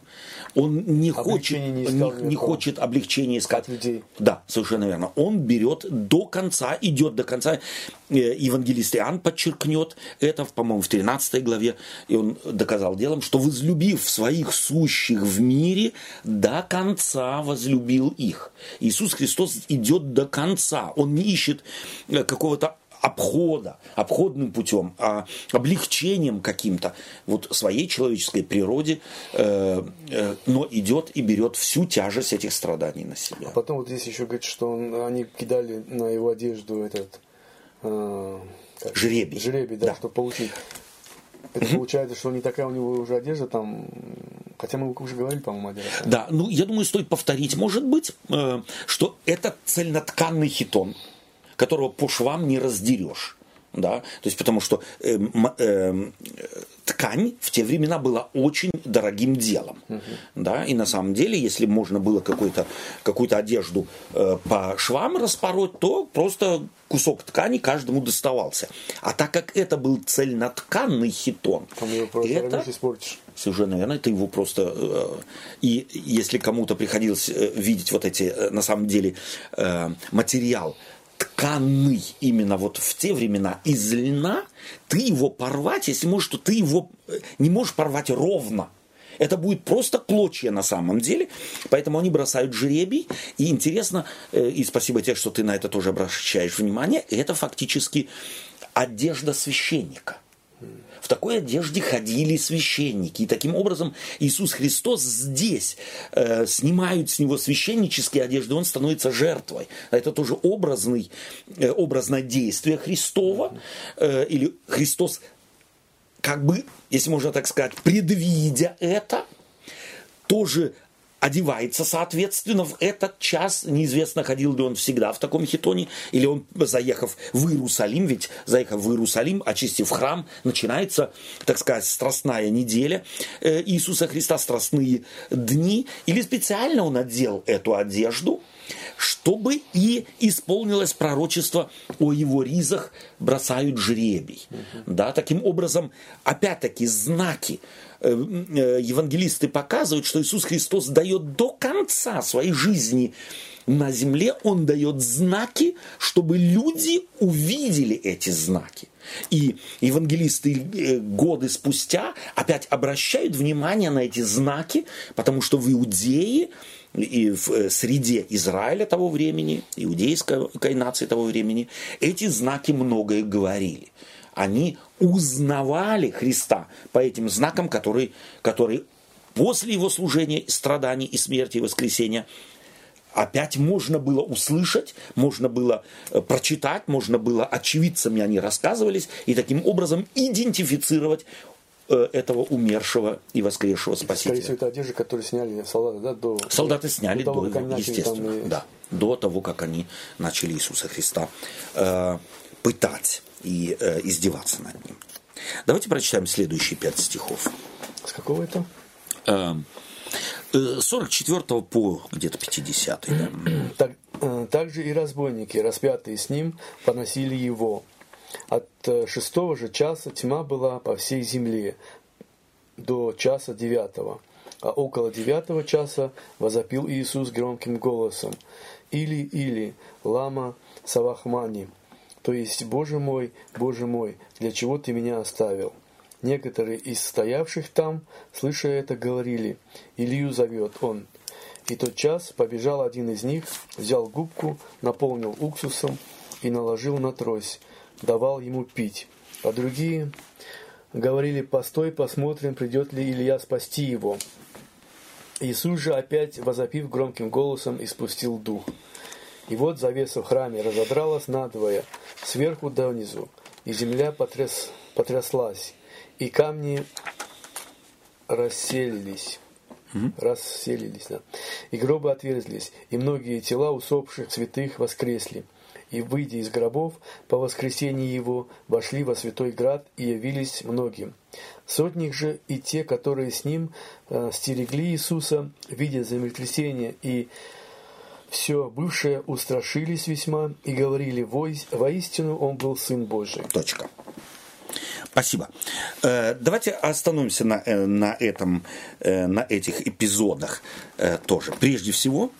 Он не хочет, Облегчения не не, не хочет облегчения искать. От людей. Да, совершенно верно. Он берет до конца, идет до конца. Э, Евангелист Иоанн подчеркнет это, по-моему, в 13 главе, и он доказал делом, что возлюбив своих сущих в мире, до конца возлюбил их. Иисус Христос идет до конца. Он не ищет э, какого-то обхода, обходным путем, а облегчением каким-то вот своей человеческой природе, э, э, но идет и берет всю тяжесть этих страданий на себя. А потом вот здесь еще говорит, что он, они кидали на его одежду этот э, как- Жребий. Жребий, да, Да. чтобы получить. Это получается, что не такая у него уже одежда там, хотя мы уже говорили, по-моему, один раз. Да, ну я думаю, стоит повторить, может быть, э, что это цельнотканный хитон, которого по швам не раздерешь. Да? То есть потому что э, м- э, ткань в те времена была очень дорогим делом. Да? И на самом деле, если можно было какую-то, какую-то одежду э, по швам распороть, то просто кусок ткани каждому доставался. А так как это был цельнотканный хитон, Там его просто это... испортишь. Совершенно верно, это его просто... э, И если кому-то приходилось э, видеть вот эти, э, на самом деле, э, материал тканый именно вот в те времена из льна, ты его порвать, если можешь, то ты его э, не можешь порвать ровно. Это будет просто клочья на самом деле, поэтому они бросают жребий. И интересно, э, и спасибо тебе, что ты на это тоже обращаешь внимание, это фактически одежда священника. В такой одежде ходили священники. И таким образом Иисус Христос здесь э, снимают с него священнические одежды, он становится жертвой. Это тоже образный, э, образное действие Христова. Э, или Христос, как бы, если можно так сказать, предвидя это, тоже одевается, соответственно, в этот час. Неизвестно, ходил ли он всегда в таком хитоне, или он, заехав в Иерусалим, ведь заехав в Иерусалим, очистив храм, начинается, так сказать, страстная неделя э, Иисуса Христа, страстные дни, или специально он одел эту одежду, чтобы и исполнилось пророчество о его ризах бросают жребий. Да, таким образом, опять-таки, знаки евангелисты показывают, что Иисус Христос дает до конца своей жизни на земле, Он дает знаки, чтобы люди увидели эти знаки. И евангелисты э, годы спустя опять обращают внимание на эти знаки, потому что в Иудее и в э, среде Израиля того времени, иудейской нации того времени, эти знаки многое говорили. Они узнавали Христа по этим знакам, которые, которые после его служения, страданий и смерти и воскресения, опять можно было услышать, можно было э, прочитать, можно было очевидцами они рассказывались, и таким образом идентифицировать э, этого умершего и воскресшего Спасителя. Скорее всего, это одежда, которую сняли солдаты, да, до... Солдаты сняли до, до того, его, начали естественно, там да, до того, как они начали Иисуса Христа э, пытать и э, издеваться над ним. Давайте прочитаем следующие пять стихов. С какого это? Э, э, 44 по где-то 50 да. [clears throat] Так, э, также и разбойники, распятые с ним, поносили его. От э, шестого же часа тьма была по всей земле до часа девятого. А около девятого часа возопил Иисус громким голосом. Или, или, лама савахмани, то есть, Боже мой, Боже мой, для чего ты меня оставил? Некоторые из стоявших там, слыша это, говорили, Илью зовет он. И тот час побежал один из них, взял губку, наполнил уксусом и наложил на трость, давал ему пить. А другие говорили, постой, посмотрим, придет ли Илья спасти его. Иисус же опять, возопив громким голосом, испустил дух. И вот завеса в храме разодралась надвое, сверху донизу, и земля потряс, потряслась, и камни расселились. Расселились, да. И гробы отверзлись, и многие тела усопших святых воскресли. И, выйдя из гробов, по воскресении его вошли во святой град и явились многим. Сотник же и те, которые с ним э, стерегли Иисуса, видя землетрясение и все бывшее, устрашились весьма и говорили, «Вой- воистину он был Сын Божий. Точка. Спасибо. Э, Давайте остановимся на, э, на, этом, э, на этих эпизодах тоже. Прежде всего,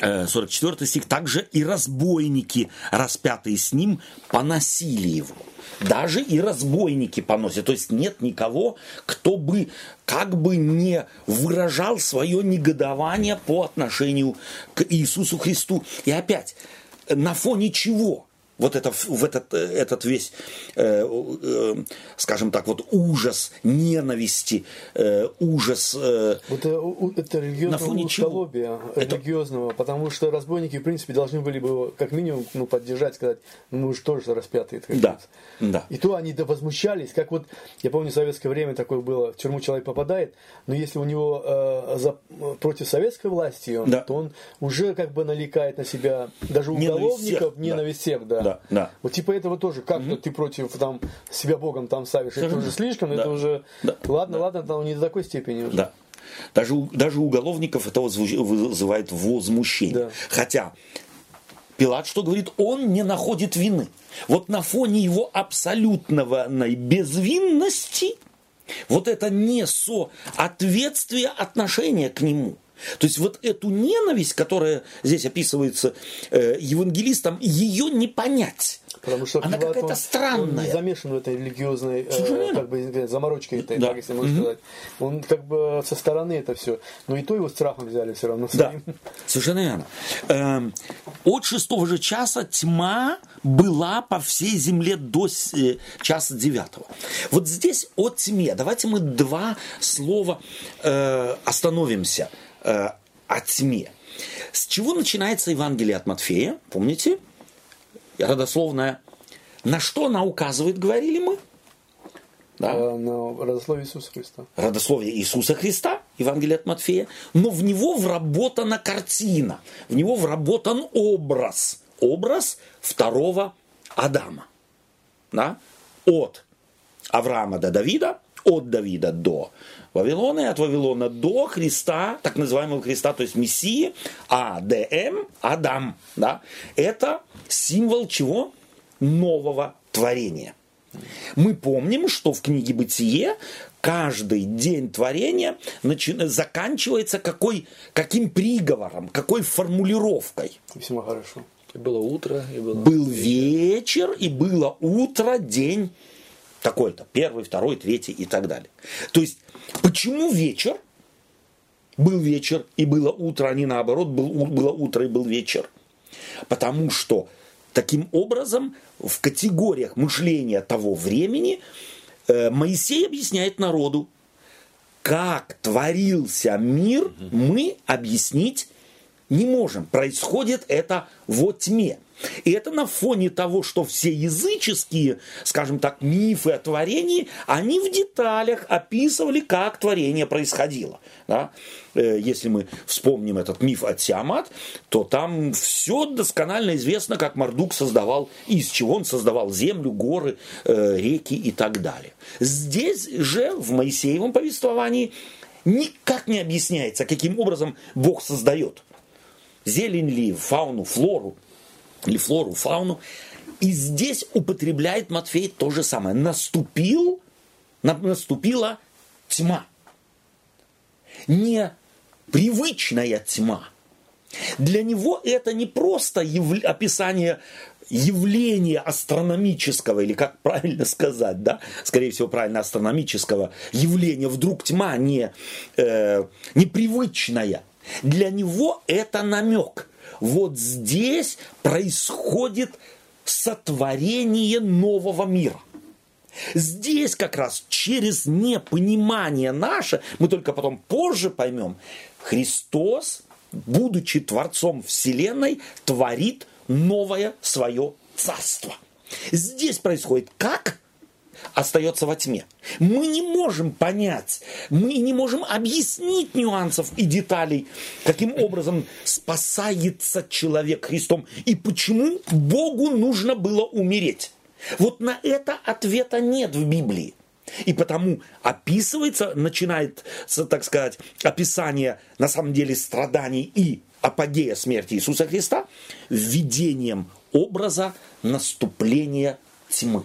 44 стих. «Также и разбойники, распятые с ним, поносили его». Даже и разбойники поносят. То есть нет никого, кто бы как бы не выражал свое негодование по отношению к Иисусу Христу. И опять, на фоне чего? Вот это, в этот, э, этот весь, э, э, скажем так, вот ужас ненависти, э, ужас... э, это, это чего? узколобия, Это- религиозного, потому что разбойники, в принципе, должны были бы как минимум, ну, поддержать, сказать, ну, мы же тоже распятые. как Да, да. И то они да возмущались, как вот, я помню, в советское время такое было, в тюрьму человек попадает, но если у него э, за- против советской власти, он, Да. то он уже как бы наликает на себя, даже у Ненависть уголовников, всех, да. ненависть всех, да. Да, да. Вот типа этого тоже, как-то ты против там себя Богом там ставишь, это уже слишком, Да. это уже, Да. ладно, ладно, там не до такой степени уже. Да. Даже, даже уголовников это вызывает возмущение. Да. Хотя Пилат что говорит? Он не находит вины. Вот на фоне его абсолютного безвинности вот это несоответствие отношения к нему. То есть вот эту ненависть, которая здесь описывается э, евангелистом, ее не понять. Потому что Она какая-то он- странная. Он не замешан в этой религиозной э, как бы, заморочке этой, Да. так, если можно сказать. Он как бы со стороны это все. Но и то его страхом взяли все равно Да, своим. совершенно верно. Эм, от шестого же часа тьма была по всей земле до э, часа девятого. Вот здесь о тьме. Давайте мы два слова э, остановимся э, о тьме. С чего начинается Евангелие от Матфея? Помните? Родословная. На что она указывает, говорили мы? Да? Э, На родословие Иисуса Христа. родословие Иисуса Христа, Евангелие от Матфея, но в него вработана картина, в него вработан образ, образ второго Адама. Да? От Авраама до Давида, от Давида до Вавилона, и от Вавилона до Христа, так называемого Христа, то есть Мессии, АДМ, Адам. Да? Это символ чего? Нового творения. Мы помним, что в книге «Бытие» каждый день творения начи- заканчивается какой, каким приговором, какой формулировкой. Весьма хорошо. И было утро, и было... Был вечер, и было утро, день такой-то, первый, второй, третий и так далее. То есть, почему вечер? Был вечер и было утро, а не наоборот, был, было утро и был вечер. Потому что таким образом в категориях мышления того времени э, Моисей объясняет народу, как творился мир, мы объяснить не можем. Происходит это во тьме. И это на фоне того, что все языческие, скажем так, мифы о творении, они в деталях описывали, как творение происходило. Да? Э, если мы вспомним этот миф от Тиамат, то там все досконально известно, как Мардук создавал, из чего он создавал землю, горы, э, реки и так далее. Здесь же, в Моисеевом повествовании, никак не объясняется, каким образом Бог создает. Зелень ли, фауну, флору – или флору, фауну. И здесь употребляет Матфей то же самое. Наступил, наступила тьма. Не привычная тьма. Для него это не просто яв... описание явления астрономического, или как правильно сказать, да, скорее всего, правильно астрономического явления, вдруг тьма не, э, непривычная. Для него это намек вот здесь происходит сотворение нового мира. Здесь как раз через непонимание наше, мы только потом позже поймем, Христос, будучи Творцом Вселенной, творит новое свое царство. Здесь происходит как? Остается во тьме. Мы не можем понять, мы не можем объяснить нюансов и деталей, каким образом спасается человек Христом и почему Богу нужно было умереть. Вот на это ответа нет в Библии. И потому описывается, начинается, так сказать, описание на самом деле страданий и апогея смерти Иисуса Христа введением образа наступления тьмы.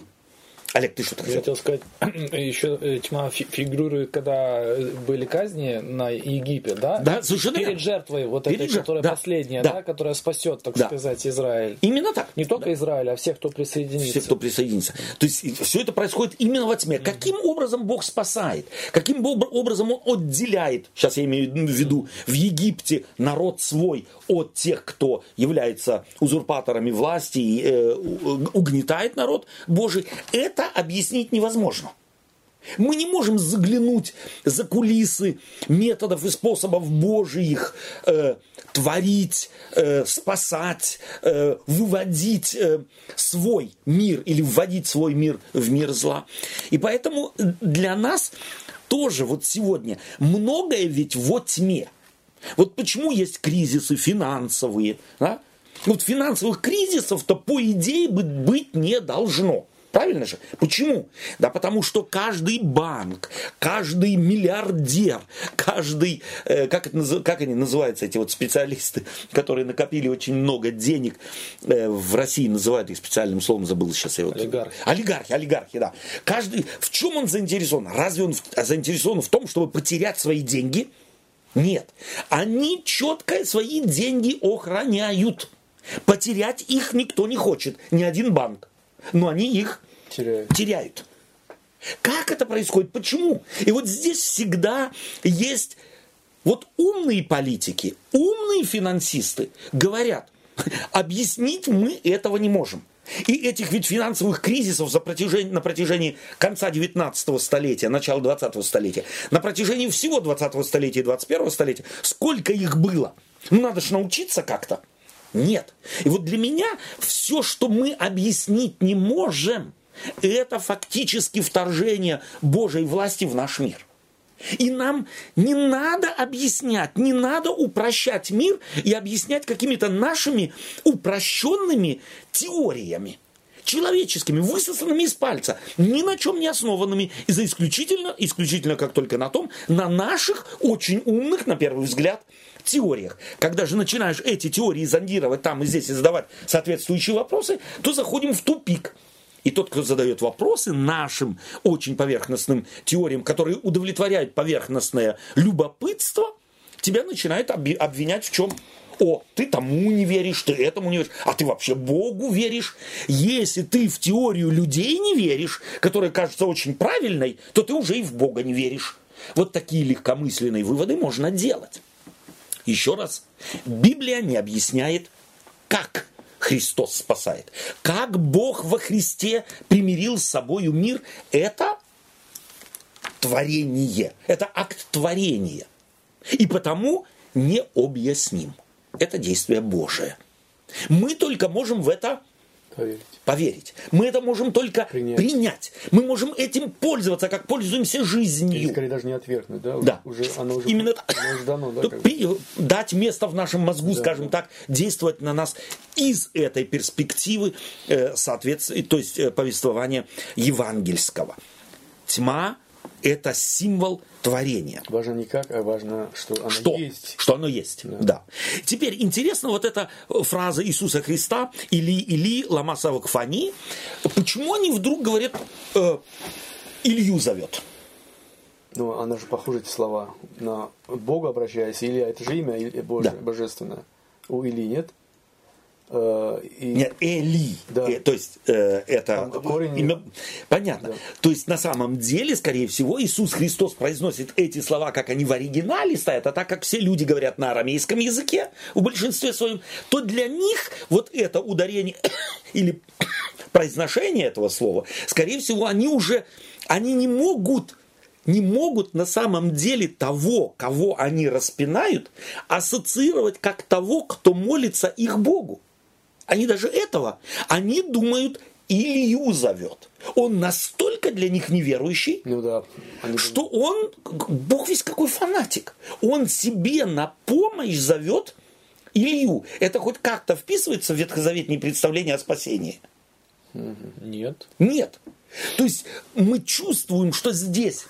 Олег, ты что-то хотел? Хотел сказать, [clears throat] еще э, тьма фигурирует, когда были казни на Египет, да? Да, совершенно Перед жертвой, вот Перед этой, жертв... которая да. последняя, да. да, которая спасет, так да. сказать, Израиль. Именно так. Не только да. Израиль, а всех, кто присоединится. Всех, кто присоединится. То есть все это происходит именно во тьме. Каким образом Бог спасает? Каким образом Он отделяет, сейчас я имею в виду, в Египте народ свой от тех, кто является узурпаторами власти и э, угнетает народ Божий? Это объяснить невозможно. Мы не можем заглянуть за кулисы методов и способов Божьих э, творить, э, спасать, э, выводить э, свой мир или вводить свой мир в мир зла. И поэтому для нас тоже вот сегодня многое ведь во тьме. Вот почему есть кризисы финансовые. Да? Вот финансовых кризисов-то по идее быть не должно. Правильно же? Почему? Да потому что каждый банк, каждый миллиардер, каждый, э, как, это, как они называются, эти вот специалисты, которые накопили очень много денег, э, в России называют их специальным словом, забыл сейчас. Я вот, олигархи. Олигархи, олигархи, да. Каждый, в чем он заинтересован? Разве он заинтересован в том, чтобы потерять свои деньги? Нет. Они четко свои деньги охраняют. Потерять их никто не хочет, ни один банк. Но они их теряют. теряют. Как это происходит? Почему? И вот здесь всегда есть вот умные политики, умные финансисты говорят, объяснить мы этого не можем. И этих ведь финансовых кризисов за протяжении, на протяжении конца 19 столетия, начала 20 столетия, на протяжении всего 20 столетия и 21 столетия, сколько их было? Ну, надо же научиться как-то. Нет. И вот для меня все, что мы объяснить не можем – это фактически вторжение Божьей власти в наш мир. И нам не надо объяснять, не надо упрощать мир и объяснять какими-то нашими упрощенными теориями человеческими, высосанными из пальца, ни на чем не основанными, и за исключительно, исключительно как только на том, на наших очень умных, на первый взгляд, теориях. Когда же начинаешь эти теории зондировать там и здесь и задавать соответствующие вопросы, то заходим в тупик. И тот, кто задает вопросы нашим очень поверхностным теориям, которые удовлетворяют поверхностное любопытство, тебя начинает обвинять в чем? О, ты тому не веришь, ты этому не веришь, а ты вообще Богу веришь. Если ты в теорию людей не веришь, которая кажется очень правильной, то ты уже и в Бога не веришь. Вот такие легкомысленные выводы можно делать. Еще раз, Библия не объясняет, как Христос спасает. Как Бог во Христе примирил с собою мир, это творение. Это акт творения. И потому необъясним. Это действие Божие. Мы только можем в это Поверить. поверить. Мы это можем только принять. Принять. Мы можем этим пользоваться, как пользуемся Или жизнью. скорее даже не отвергнуть, да? Да. Уже, оно уже, Именно оно уже дано, да? При- дать место в нашем мозгу, скажем так, действовать на нас из этой перспективы, э, соответственно, то есть э, повествования евангельского. Тьма – это символ творения. Важно не как, а важно, что оно Что? есть. Что оно есть. Да. Теперь интересно вот эта фраза Иисуса Христа «Или, или, лама савакфани». Почему они вдруг говорят э, «Илью зовет»? Но она же похожа, эти слова, на Бога обращаясь, или это же имя Божие, Да. божественное. У Или нет? Э, и Нет, Эли. Да. Э, то есть э, это Там корень- имя- Понятно. Да. То есть на самом деле, скорее всего, Иисус Христос произносит эти слова, как они в оригинале стоят, а так как все люди говорят на арамейском языке в большинстве своем, то для них вот это ударение [coughs] или [coughs] произношение этого слова, скорее всего, они уже они не могут не могут на самом деле того, кого они распинают, ассоциировать как того, кто молится их Богу. Они даже этого, они думают, Илью зовет. Он настолько для них неверующий, Ну да. Они что он, бог весь какой фанатик, он себе на помощь зовет Илью. Это хоть как-то вписывается в ветхозаветные представления о спасении? Нет. Нет. То есть мы чувствуем, что здесь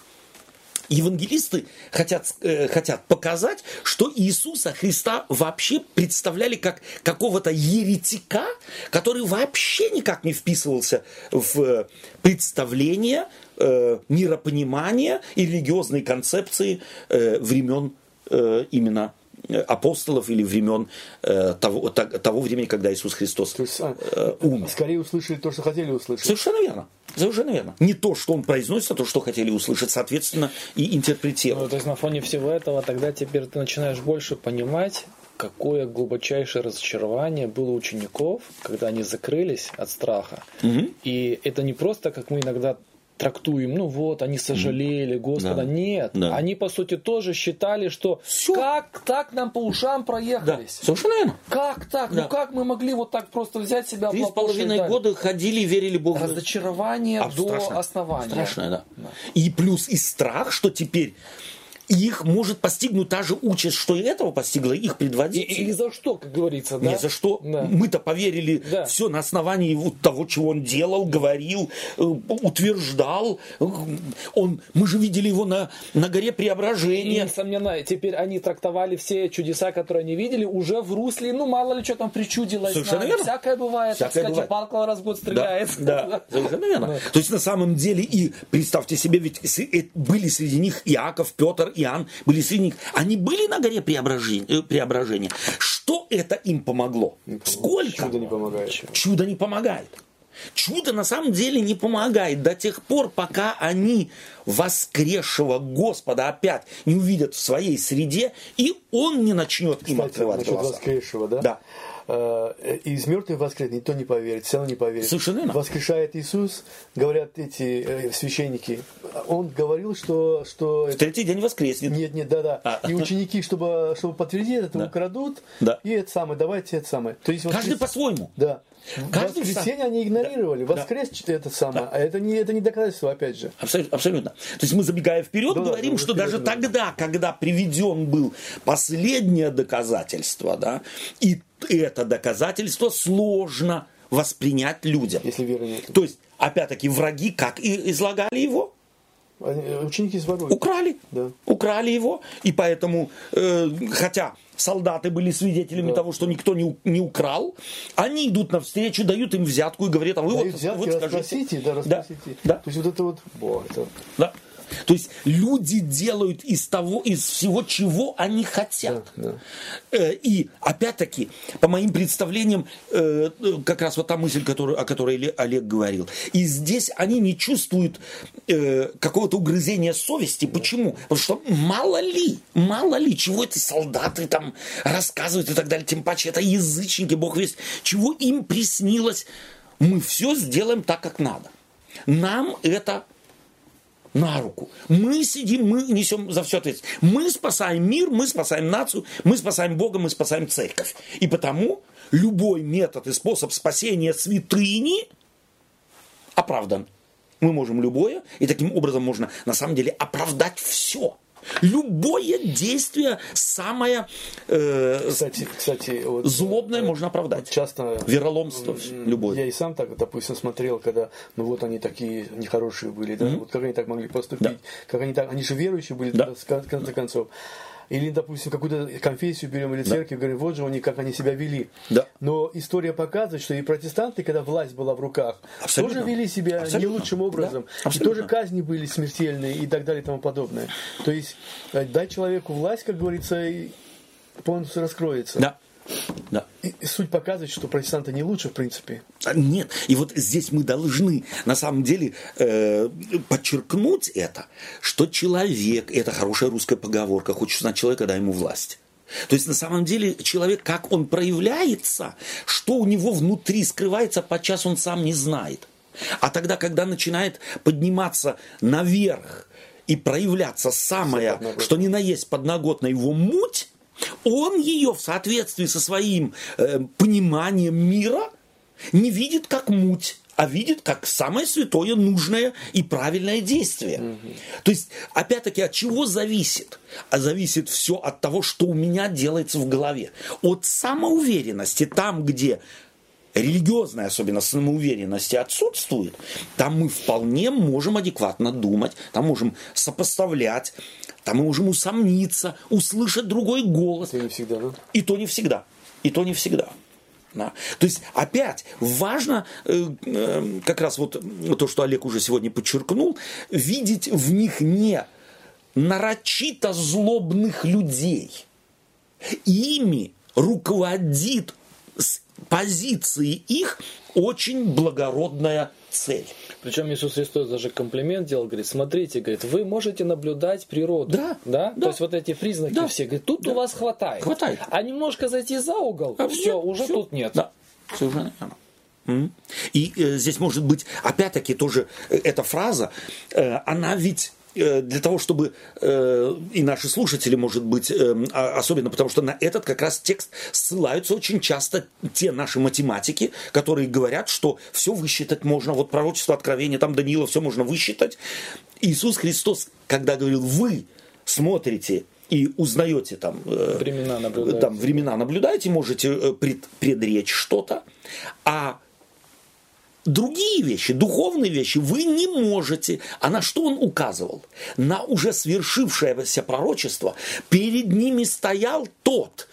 евангелисты хотят, э, хотят показать, что Иисуса Христа вообще представляли как какого-то еретика, который вообще никак не вписывался в э, представление, э, миропонимание и религиозные концепции э, времен э, именно апостолов или времен э, того, того времени, когда Иисус Христос То есть, а, э, умер. скорее услышали то, что хотели услышать. Совершенно верно. Совершенно верно. Не то, что он произносит, а то, что хотели услышать, соответственно, и Ну, интерпретировать. то есть на фоне всего этого тогда теперь ты начинаешь больше понимать, какое глубочайшее разочарование было у учеников, когда они закрылись от страха. И это не просто, как мы иногда трактуем, ну вот, они сожалели Господа. Да. Нет, Да. они по сути тоже считали, что Всё. как так нам по ушам Да, проехались? совершенно верно. Как так? Да. Ну как мы могли вот так просто взять себя Три с половиной года ходили, верили Богу. Разочарование А, до страшно. основания. Страшное, да. И плюс и страх, что теперь их может постигнуть та же участь, что и этого постигла их И, и предводитель. за что, как говорится, да? Ни за что. Да. Мы-то поверили Да. все на основании вот того, чего он делал, говорил, э, утверждал. Он, мы же видели его на, на горе И, Преображения. несомненно, теперь они трактовали все чудеса, которые они видели, уже в русле, ну, мало ли что там причудилось. Совершенно нам. верно. Всякое бывает. Всякое Кстати, бывает. палка раз в год стреляет. Да, да, [laughs] совершенно верно. То есть на самом деле и представьте себе, ведь э, были среди них Иаков, Петр, Иоанн, были них. Они были на горе преображения. э, преображения. Что это им помогло? Сколько? Чудо не помогает. Чудо не помогает. Чудо на самом деле не помогает до тех пор, пока они воскресшего Господа опять не увидят в своей среде, и Он не начнет им Кстати, открывать глаза. воскресшего, да? Да. Э, Из мертвых воскрес никто не поверит, все равно не поверит. Совершенно верно. Воскрешает Иисус, говорят эти э, священники. Он говорил, что, что В третий день воскреснет. Нет, нет, да, да. А. И ученики, чтобы, чтобы подтвердить это, украдут. Да. И это самое, давайте это самое. То есть Каждый воскрес- по-своему. Да. Каждый Воскресенье они игнорировали. Воскрес это самое. А это не, это не доказательство, опять же. Абсолютно, абсолютно. То есть мы, забегая вперед, Да, да, говорим, мы что вперед даже говорим. тогда, когда приведен был последнее доказательство, да, и это доказательство сложно воспринять людям. Если веры нет. То есть, опять-таки, враги как и излагали его? Они- э, Ученики своруют. Украли. Да. Украли его. И поэтому, э, хотя солдаты были свидетелями Да. того, что никто не, не украл, они идут навстречу, дают им взятку и говорят, а вы Дают вот, взятки, вот скажите. расспросите, да, расспросите. да. То есть вот это вот, во, это, Да. То есть люди делают из того, из всего, чего они хотят. Да, Э, И опять-таки, по моим представлениям, э, э, как раз вот та мысль, которую, о которой Оле- Олег говорил. И здесь они не чувствуют какого-то угрызения совести. Почему? Потому что мало ли, мало ли, чего эти солдаты там рассказывают и так далее. Тем паче это язычники, бог весть, чего им приснилось. Мы все сделаем так, как надо. Нам это на руку. Мы сидим, мы несем за все ответственность. Мы спасаем мир, мы спасаем нацию, мы спасаем Бога, мы спасаем церковь. И потому любой метод и способ спасения святыни оправдан. Мы можем любое, и таким образом можно на самом деле оправдать все. Любое действие самое э, Кстати, кстати, вот, злобное э, можно оправдать. вот часто Вероломство м, любое. Я и сам так, допустим, смотрел, когда, ну вот они такие нехорошие были, да, вот как они так могли поступить, Да. как они так, они же верующие были, Да. в кон- конце концов. Или, допустим, какую-то конфессию берем или церковь, говорим, вот же они, как они себя вели. Да. Но история показывает, что и протестанты, когда власть была в руках, Абсолютно. тоже вели себя Абсолютно. не лучшим образом. Да. И тоже казни были смертельные и так далее и тому подобное. То есть, э, дай человеку власть, как говорится, и полностью раскроется. Да. Да. И и суть показывает, что протестанты не лучше, в принципе. А, Нет, и вот здесь мы должны на самом деле э, подчеркнуть это, что человек, это хорошая русская поговорка, хочешь знать человека, дай ему власть. То есть на самом деле человек, как он проявляется, что у него внутри скрывается, подчас он сам не знает. А тогда, когда начинает подниматься наверх и проявляться самое, что ни на есть подноготная его муть, он ее в соответствии со своим э, пониманием мира не видит как муть, а видит как самое святое, нужное и правильное действие. То есть, опять-таки, от чего зависит? А зависит все от того, что у меня делается в голове. От самоуверенности, там, где религиозная, особенно самоуверенности отсутствует, там мы вполне можем адекватно думать, там можем сопоставлять, там мы можем усомниться, услышать другой голос. Это не всегда, да? И то не всегда. И то не всегда. Да. То есть, опять, важно, э, э, как раз вот то, что Олег уже сегодня подчеркнул, видеть в них не нарочито злобных людей. Ими руководит с позиции их очень благородная цель. Причем Иисус Христос даже комплимент делал, говорит, смотрите, говорит, вы можете наблюдать природу. Да, да? да. То есть вот эти признаки Да. все, говорит, тут у вас хватает. Хватает. А немножко зайти за угол, А все, нет, уже всё. тут нет. Да, совершенно верно. И э, здесь может быть, опять-таки, тоже э, эта фраза, э, она ведь для того, чтобы э, и наши слушатели, может быть, э, а- особенно потому, что на этот как раз текст ссылаются очень часто те наши математики, которые говорят, что все высчитать можно, вот пророчество Откровения, там Даниила, все можно высчитать. Иисус Христос, когда говорил, вы смотрите и узнаете там э, Времена наблюдаете. там времена наблюдаете, можете э, пред- предречь что-то, а другие вещи, духовные вещи вы не можете. А на что он указывал? На уже свершившееся пророчество. Перед ними стоял тот,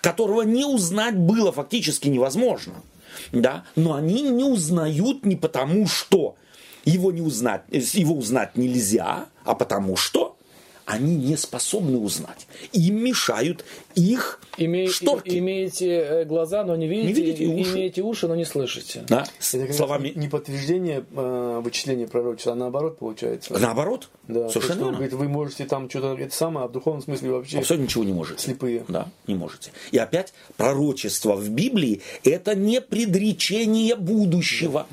которого не узнать было фактически невозможно. Да? Но они не узнают не потому, что его, не узнать, его узнать нельзя, а потому что они не способны узнать. Им мешают их Име- шторки. Имеете э, глаза, но не видите, Не видите, и уши. имеете уши, но не слышите. Да, с Это словами не подтверждение э, вычисления пророчества, а наоборот получается. наоборот. Да, совершенно верно. говорит, вы можете там что-то, это самое, а в духовном смысле вообще Абсолютно ничего не можете. слепые. Да, не можете. И опять пророчество в Библии это не предречение будущего,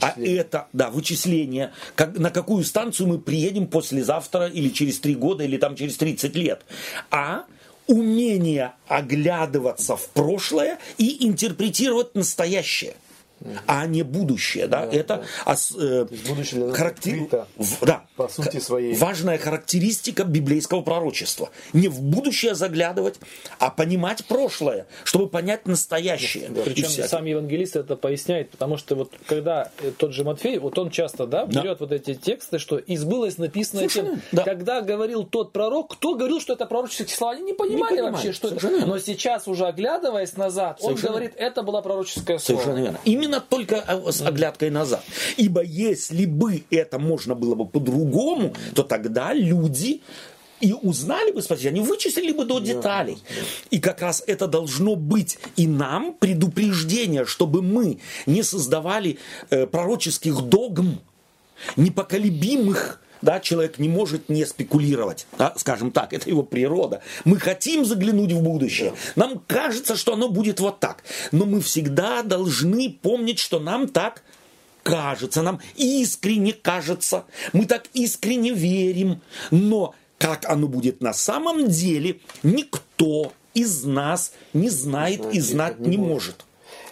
а вычисление. это да вычисление, как, на какую станцию мы приедем послезавтра или через три года или там через 30 лет, а умение оглядываться в прошлое и интерпретировать настоящее. А не будущее, да, это ос- э, есть будущее для нас характер- открыто, в- да, по сути своей. важная характеристика библейского пророчества. Не в будущее заглядывать, а понимать прошлое, чтобы понять настоящее. И Причем всякое. сам евангелист это поясняет, потому что вот когда э, тот же Матфей, вот он часто, да, Да. берет вот эти тексты, что и сбылось написано тем, да. когда говорил тот пророк, кто говорил, что это пророческие слова, они не понимали понимали, вообще, что это. совершенно верно. Но сейчас уже оглядываясь назад, он Совершенно говорит, это было пророческое слово. Совершенно верно. Именно только э, с оглядкой назад. Ибо если бы это можно было бы по-другому, то тогда люди и узнали бы спасение, они вычислили бы до деталей. И как раз это должно быть и нам предупреждение, чтобы мы не создавали э, пророческих догм, непоколебимых, да, человек не может не спекулировать, да, скажем так, это его природа. Мы хотим заглянуть в будущее, нам кажется, что оно будет вот так, но мы всегда должны помнить, что нам так кажется, нам искренне кажется, мы так искренне верим, но как оно будет на самом деле, никто из нас не знает и знать не может.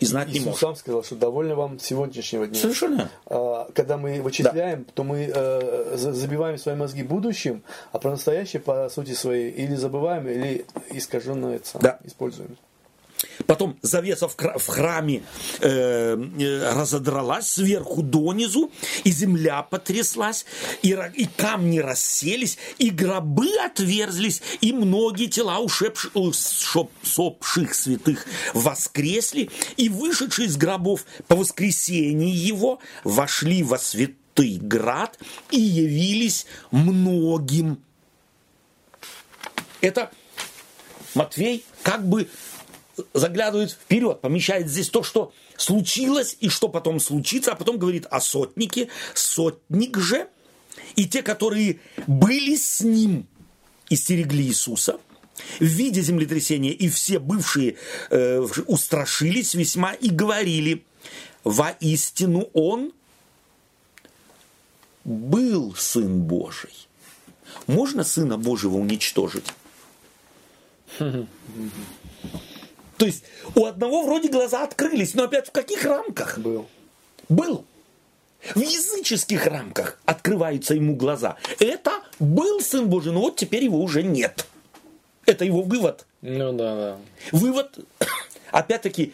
И знать не Иисус может. сам сказал, что довольно вам сегодняшнего дня. Совершенно. А, Когда мы вычисляем, то мы э, за- забиваем свои мозги будущим, а про настоящее, по сути своей, или забываем, или искаженно это самое Да. используем. Потом завеса в, храме э, э, разодралась сверху донизу, и земля потряслась, и, и камни расселись, и гробы отверзлись, и многие тела ушедших, сопших святых воскресли, и вышедшие из гробов по воскресении его вошли во святый град и явились многим. Это Матвей как бы заглядывает вперед, помещает здесь то, что случилось и что потом случится, а потом говорит о сотнике, сотник же, и те, которые были с ним и стерегли Иисуса, в виде землетрясения, и все бывшие э, устрашились весьма и говорили, воистину он был Сын Божий. Можно Сына Божьего уничтожить? [laughs] То есть у одного вроде глаза открылись, но опять в каких рамках? Был. Был. В языческих рамках открываются ему глаза. Это был Сын Божий, но вот теперь его уже нет. Это его вывод. Ну да, да. Вывод, [coughs] опять-таки,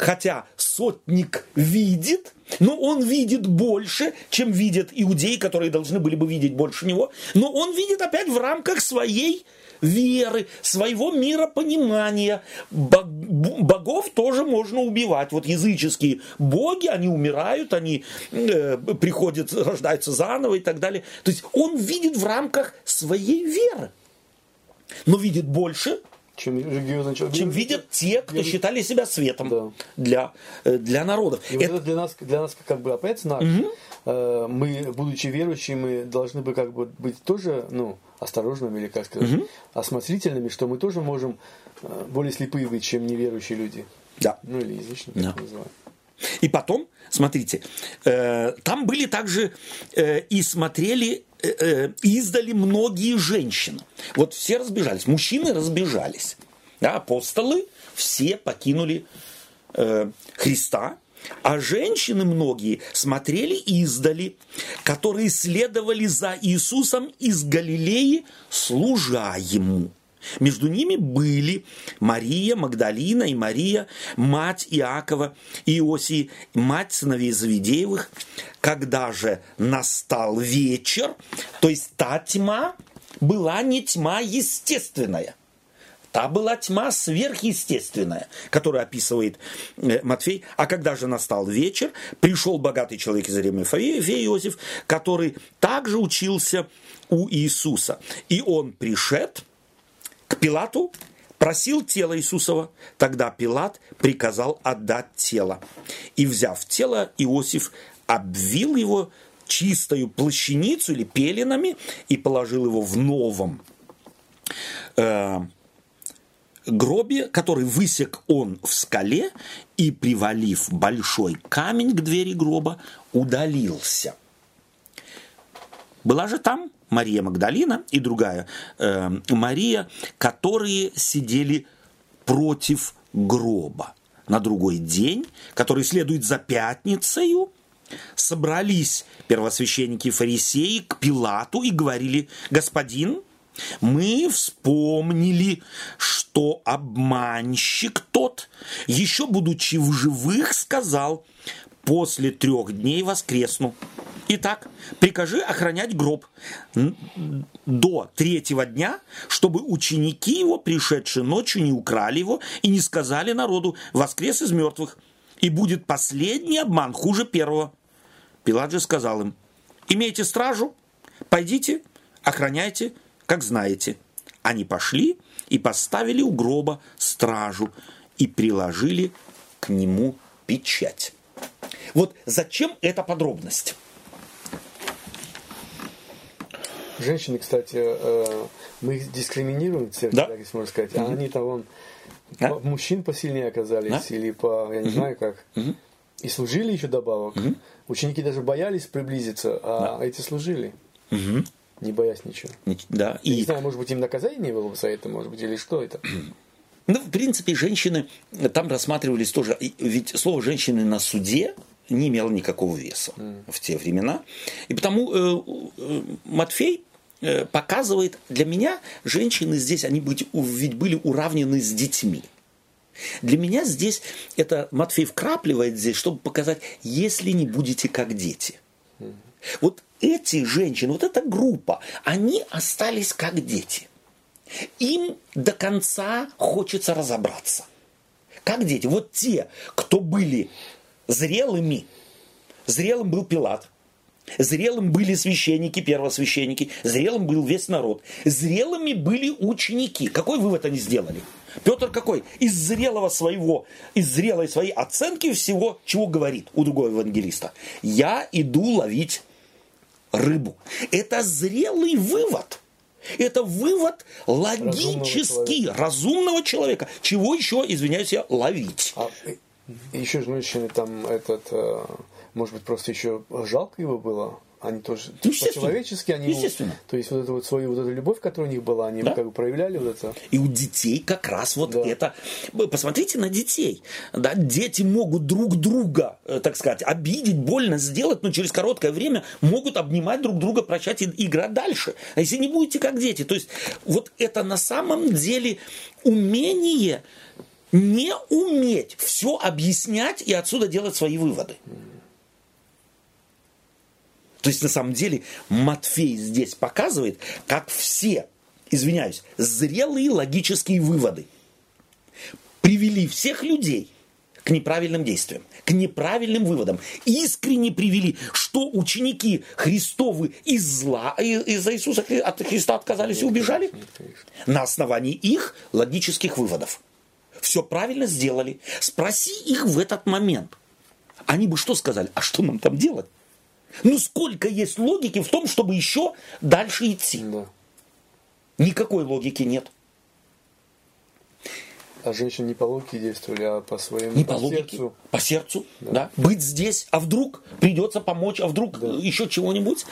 хотя сотник видит, но он видит больше, чем видят иудеи, которые должны были бы видеть больше него. Но он видит опять в рамках своей веры, своего миропонимания. Бог- Богов тоже можно убивать. Вот языческие боги, они умирают, они э, приходят, рождаются заново и так далее. То есть он видит в рамках своей веры. Но видит больше, Чем религиозный человек. чем видят те, кто Я- считали себя светом Да. для, э, для народов. И вот Это- это для нас, для нас как бы опять знак. Э, Мы, будучи верующими, должны бы как бы быть тоже, ну, осторожными или как сказать, осмотрительными, что мы тоже можем э, более слепые быть, чем неверующие люди. Да. Ну или язычники, Да. как называют. И потом, смотрите, э, там были также э, и смотрели, издали многие женщины. Вот все разбежались, мужчины разбежались. Да, апостолы все покинули э, Христа, а женщины многие смотрели издали, которые следовали за Иисусом из Галилеи, служа Ему. Между ними были Мария Магдалина и Мария, мать Иакова и Иосии, мать сыновей Завидеевых. Когда же настал вечер, то есть та тьма была не тьма естественная, Та была тьма сверхъестественная, которую описывает э, Матфей. А когда же настал вечер, пришел богатый человек из Аримафея, Иосиф, который также учился у Иисуса. И он пришед к Пилату, просил тело Иисусова. Тогда Пилат приказал отдать тело. И, взяв тело, Иосиф обвил его чистою плащаницу или пеленами и положил его в новом э, гробе, который высек он в скале и, привалив большой камень к двери гроба, удалился. Была же там Мария Магдалина и другая э, Мария, которые сидели против гроба. На другой день, который следует за пятницею, собрались первосвященники фарисеи к Пилату и говорили, господин, мы вспомнили, что обманщик тот, еще будучи в живых, сказал, после трех дней воскресну. Итак, прикажи охранять гроб до третьего дня, чтобы ученики его, пришедшие ночью, не украли его и не сказали народу «воскрес из мертвых». И будет последний обман хуже первого. Пилат же сказал им, имейте стражу, пойдите, охраняйте, как знаете. Они пошли и поставили у гроба стражу и приложили к нему печать. Вот зачем эта подробность? Женщины, кстати, э, мы их дискриминируем в церкви, Да. так если можно сказать. А они-то вон Да. по- мужчин посильнее оказались, Да. или по, я не знаю как. И служили еще добавок. Ученики даже боялись приблизиться, а эти служили. Не боясь ничего. Да. Я Не знаю, может быть, им наказание было бы за это, может быть, или что это? Ну, в принципе, женщины там рассматривались тоже. и Ведь слово женщины на суде не имело никакого веса в те времена. И потому э, э, Матфей показывает, для меня женщины здесь, они быть, ведь были уравнены с детьми. Для меня здесь это Матфей вкрапливает здесь, чтобы показать, если не будете как дети. Вот эти женщины, вот эта группа, они остались как дети. Им до конца хочется разобраться. Как дети? Вот те, кто были зрелыми, зрелым был Пилат, зрелым были священники, первосвященники, зрелым был весь народ, зрелыми были ученики. Какой вывод они сделали? Петр какой? Из зрелого своего, из зрелой своей оценки всего, чего говорит у другого евангелиста. Я иду ловить рыбу. Это зрелый вывод. Это вывод логический, разумного человека. разумного человека. Чего еще, извиняюсь, я ловить? А, еще женщины там этот, э, может быть, просто еще жалко его было они тоже по-человечески, они Естественно. то есть вот эту вот свою вот эту любовь, которая у них была, они да. как бы проявляли вот это. И у детей как раз вот да. это. Посмотрите на детей. Да, дети могут друг друга, э, так сказать, обидеть, больно сделать, но через короткое время могут обнимать друг друга, прощать и играть дальше. А если не будете как дети, то есть вот это на самом деле умение не уметь все объяснять и отсюда делать свои выводы. То есть, на самом деле, Матфей здесь показывает, как все, извиняюсь, зрелые логические выводы привели всех людей к неправильным действиям, к неправильным выводам. Искренне привели, что ученики Христовы из зла, из-за Иисуса от Христа отказались и убежали на основании их логических выводов. Все правильно сделали. Спроси их в этот момент. Они бы что сказали? А что нам там делать? Ну сколько есть логики в том, чтобы еще дальше идти? Да. Никакой логики нет. А женщины не по логике действовали, а по своему не по, по логике, сердцу. По сердцу, да. да. Быть здесь, а вдруг придется помочь, а вдруг да. еще чего-нибудь.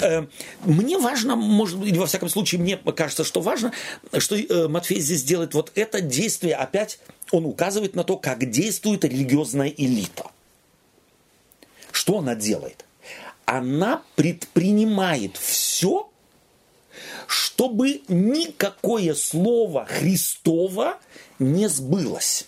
Э, мне важно, может быть, во всяком случае, мне кажется, что важно, что э, Матфей здесь делает вот это действие. Опять он указывает на то, как действует религиозная элита. Что она делает? Она предпринимает все, чтобы никакое слово Христово не сбылось.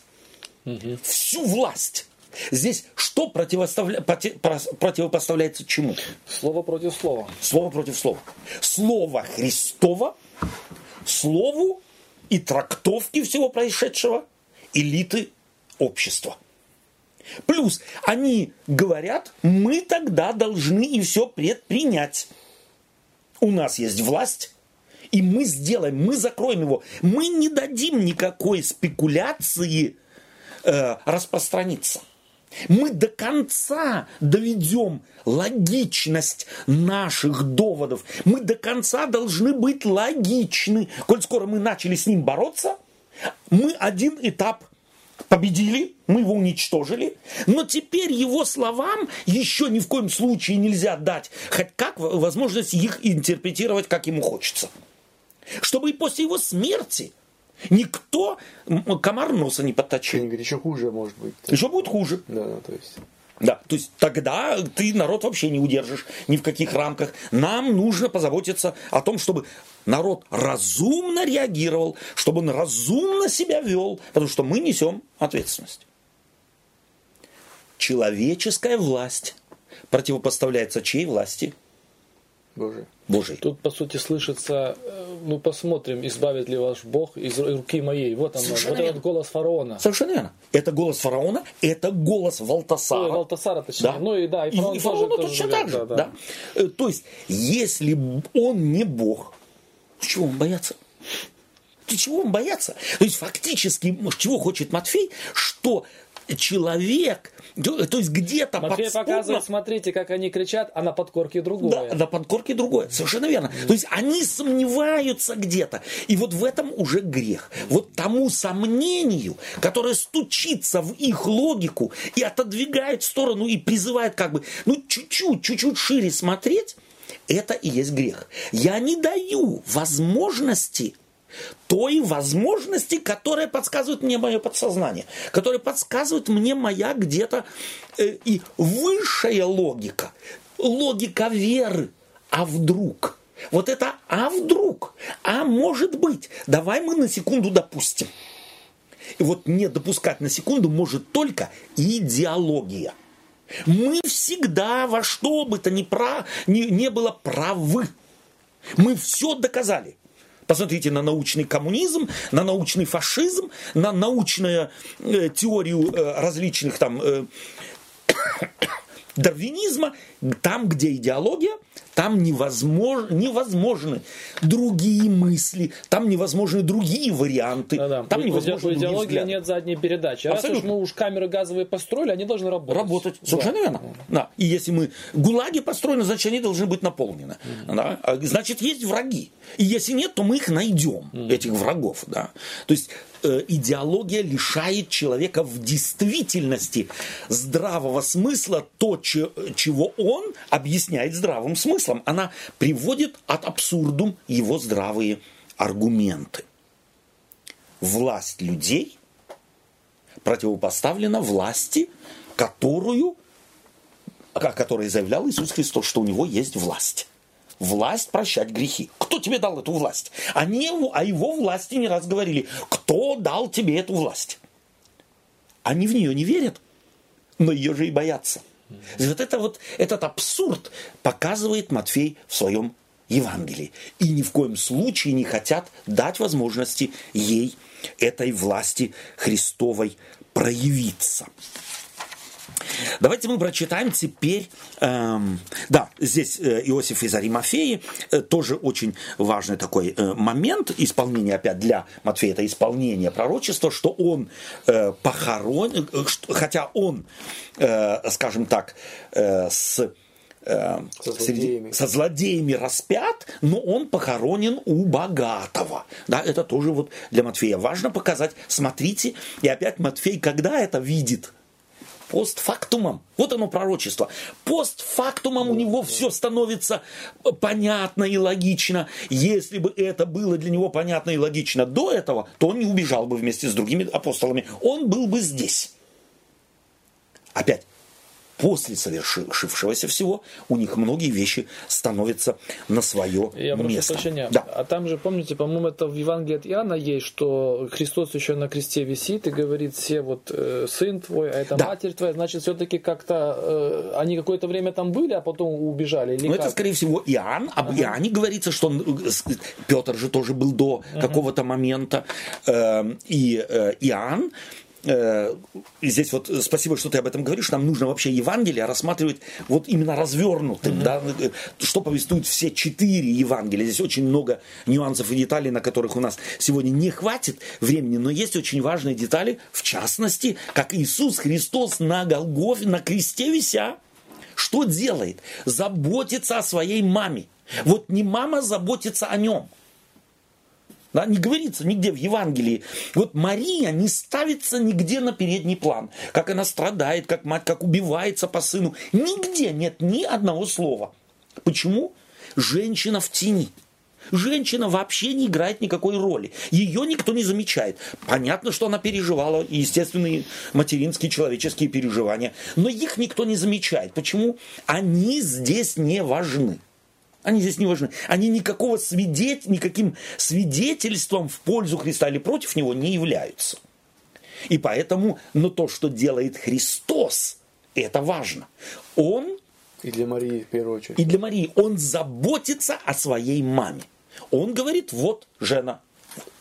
Угу. Всю власть. Здесь что противоставля... противопоставляется чему? Слово против слова. Слово против слова. Слово Христово, слову и трактовки всего происшедшего элиты общества. Плюс они говорят, мы тогда должны и все предпринять. У нас есть власть, и мы сделаем, мы закроем его. Мы не дадим никакой спекуляции э, распространиться. Мы до конца доведем логичность наших доводов. Мы до конца должны быть логичны. Коль скоро мы начали с ним бороться, мы один этап победили, мы его уничтожили, но теперь его словам еще ни в коем случае нельзя дать хоть как возможность их интерпретировать, как ему хочется. Чтобы и после его смерти никто комар носа не подточил. Еще хуже может быть. Еще будет хуже. Да, то есть... Да, то есть тогда ты народ вообще не удержишь ни в каких рамках. Нам нужно позаботиться о том, чтобы народ разумно реагировал, чтобы он разумно себя вел, потому что мы несем ответственность. Человеческая власть противопоставляется чьей власти? Божий. Божий. Тут, по сути, слышится, э, ну, посмотрим, избавит ли ваш Бог из руки моей. Вот он, вот этот голос фараона. Совершенно верно. Это голос фараона, это голос Валтасара. Ой, Валтасара, точнее. Да. Ну и да, и фараон, и, и фараона тоже, точно так же. Да, да. Да. Э, то есть, если он не Бог, чего он бояться? Ты чего он бояться? То есть, фактически, чего хочет Матфей? Что человек, то есть где-то Матфей подспудно... показывает, смотрите, как они кричат, а на подкорке другое. Да, на подкорке другое. Совершенно верно. То есть они сомневаются где-то. И вот в этом уже грех. Вот тому сомнению, которое стучится в их логику и отодвигает в сторону и призывает как бы, ну, чуть-чуть, чуть-чуть шире смотреть, это и есть грех. Я не даю возможности той возможности, которая подсказывает мне мое подсознание, которая подсказывает мне моя где-то э, и высшая логика, логика веры. А вдруг? Вот это «а вдруг?» «А может быть?» Давай мы на секунду допустим. И вот не допускать на секунду может только идеология. Мы всегда во что бы то ни, про, ни, не было правы. Мы все доказали. Посмотрите на научный коммунизм, на научный фашизм, на научную э, теорию э, различных там э, [coughs] дарвинизма, там, где идеология, там невозможно, невозможны другие мысли, там невозможны другие варианты, да, да. там у, невозможны у идеологии нет задней передачи. Раз уж мы уж камеры газовые построили, они должны работать. Работать, совершенно да. верно. Да. И если мы гулаги построены, значит они должны быть наполнены. Mm-hmm. Да? А, значит есть враги. И если нет, то мы их найдем, mm-hmm. этих врагов. Да? То есть идеология лишает человека в действительности здравого смысла то, чего он объясняет здравым смыслом. Она приводит от абсурдум его здравые аргументы. Власть людей противопоставлена власти, которую, о которой заявлял Иисус Христос, что у него есть власть власть прощать грехи. Кто тебе дал эту власть? Они о его власти не раз говорили. Кто дал тебе эту власть? Они в нее не верят, но ее же и боятся. Вот это вот этот абсурд показывает Матфей в своем Евангелии. И ни в коем случае не хотят дать возможности ей, этой власти Христовой, проявиться. Давайте мы прочитаем теперь, эм, да, здесь э, Иосиф из Аримафеи, э, тоже очень важный такой э, момент исполнения, опять для Матфея, это исполнение пророчества, что он э, похоронен, э, хотя он, э, скажем так, э, с э, со, злодеями. со злодеями распят, но он похоронен у богатого. Да, это тоже вот для Матфея важно показать. Смотрите, и опять Матфей, когда это видит, постфактумом. Вот оно пророчество. Постфактумом у него все становится понятно и логично. Если бы это было для него понятно и логично до этого, то он не убежал бы вместе с другими апостолами. Он был бы здесь. Опять, после совершившегося всего у них многие вещи становятся на свое Я место. Прощения. Да. А там же, помните, по-моему, это в Евангелии от Иоанна есть, что Христос еще на кресте висит и говорит все вот э, сын твой, а это да. матерь твоя, значит, все-таки как-то э, они какое-то время там были, а потом убежали. Или ну, это, скорее всего, Иоанн. Об ага. Иоанне говорится, что он, э, Петр же тоже был до ага. какого-то момента. Э, и э, Иоанн и здесь вот э, спасибо, что ты об этом говоришь, нам нужно вообще Евангелие рассматривать вот именно развернутым, mm-hmm. да, э, что повествуют все четыре Евангелия. Здесь очень много нюансов и деталей, на которых у нас сегодня не хватит времени, но есть очень важные детали, в частности, как Иисус Христос на Голгофе, на кресте вися, что делает? Заботится о своей маме. Вот не мама заботится о нем – да, не говорится нигде в Евангелии. Вот Мария не ставится нигде на передний план. Как она страдает, как мать, как убивается по сыну. Нигде нет ни одного слова. Почему? Женщина в тени. Женщина вообще не играет никакой роли. Ее никто не замечает. Понятно, что она переживала естественные материнские человеческие переживания, но их никто не замечает. Почему? Они здесь не важны. Они здесь не важны. Они никакого свидеть, никаким свидетельством в пользу Христа или против Него не являются. И поэтому, но то, что делает Христос, это важно. Он... И для Марии, в первую очередь. И для Марии. Он заботится о своей маме. Он говорит, вот, жена,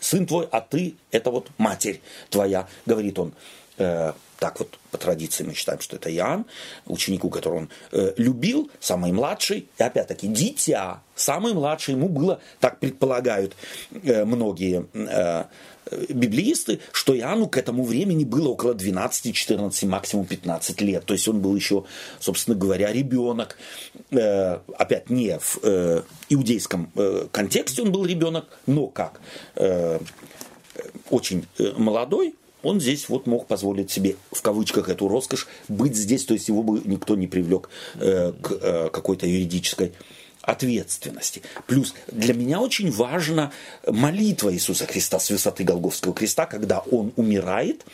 сын твой, а ты, это вот матерь твоя, говорит он. э, так вот по традиции мы считаем, что это Иоанн, ученику, которого он э, любил, самый младший, и опять-таки дитя, самый младший, ему было, так предполагают э, многие э, библеисты, что Иоанну к этому времени было около 12, 14, максимум 15 лет. То есть он был еще, собственно говоря, ребенок. Э, опять не в э, иудейском э, контексте он был ребенок, но как э, очень э, молодой, он здесь вот мог позволить себе, в кавычках, эту роскошь быть здесь, то есть его бы никто не привлек э, к э, какой-то юридической ответственности. Плюс для меня очень важна молитва Иисуса Христа с высоты Голговского креста, когда он умирает,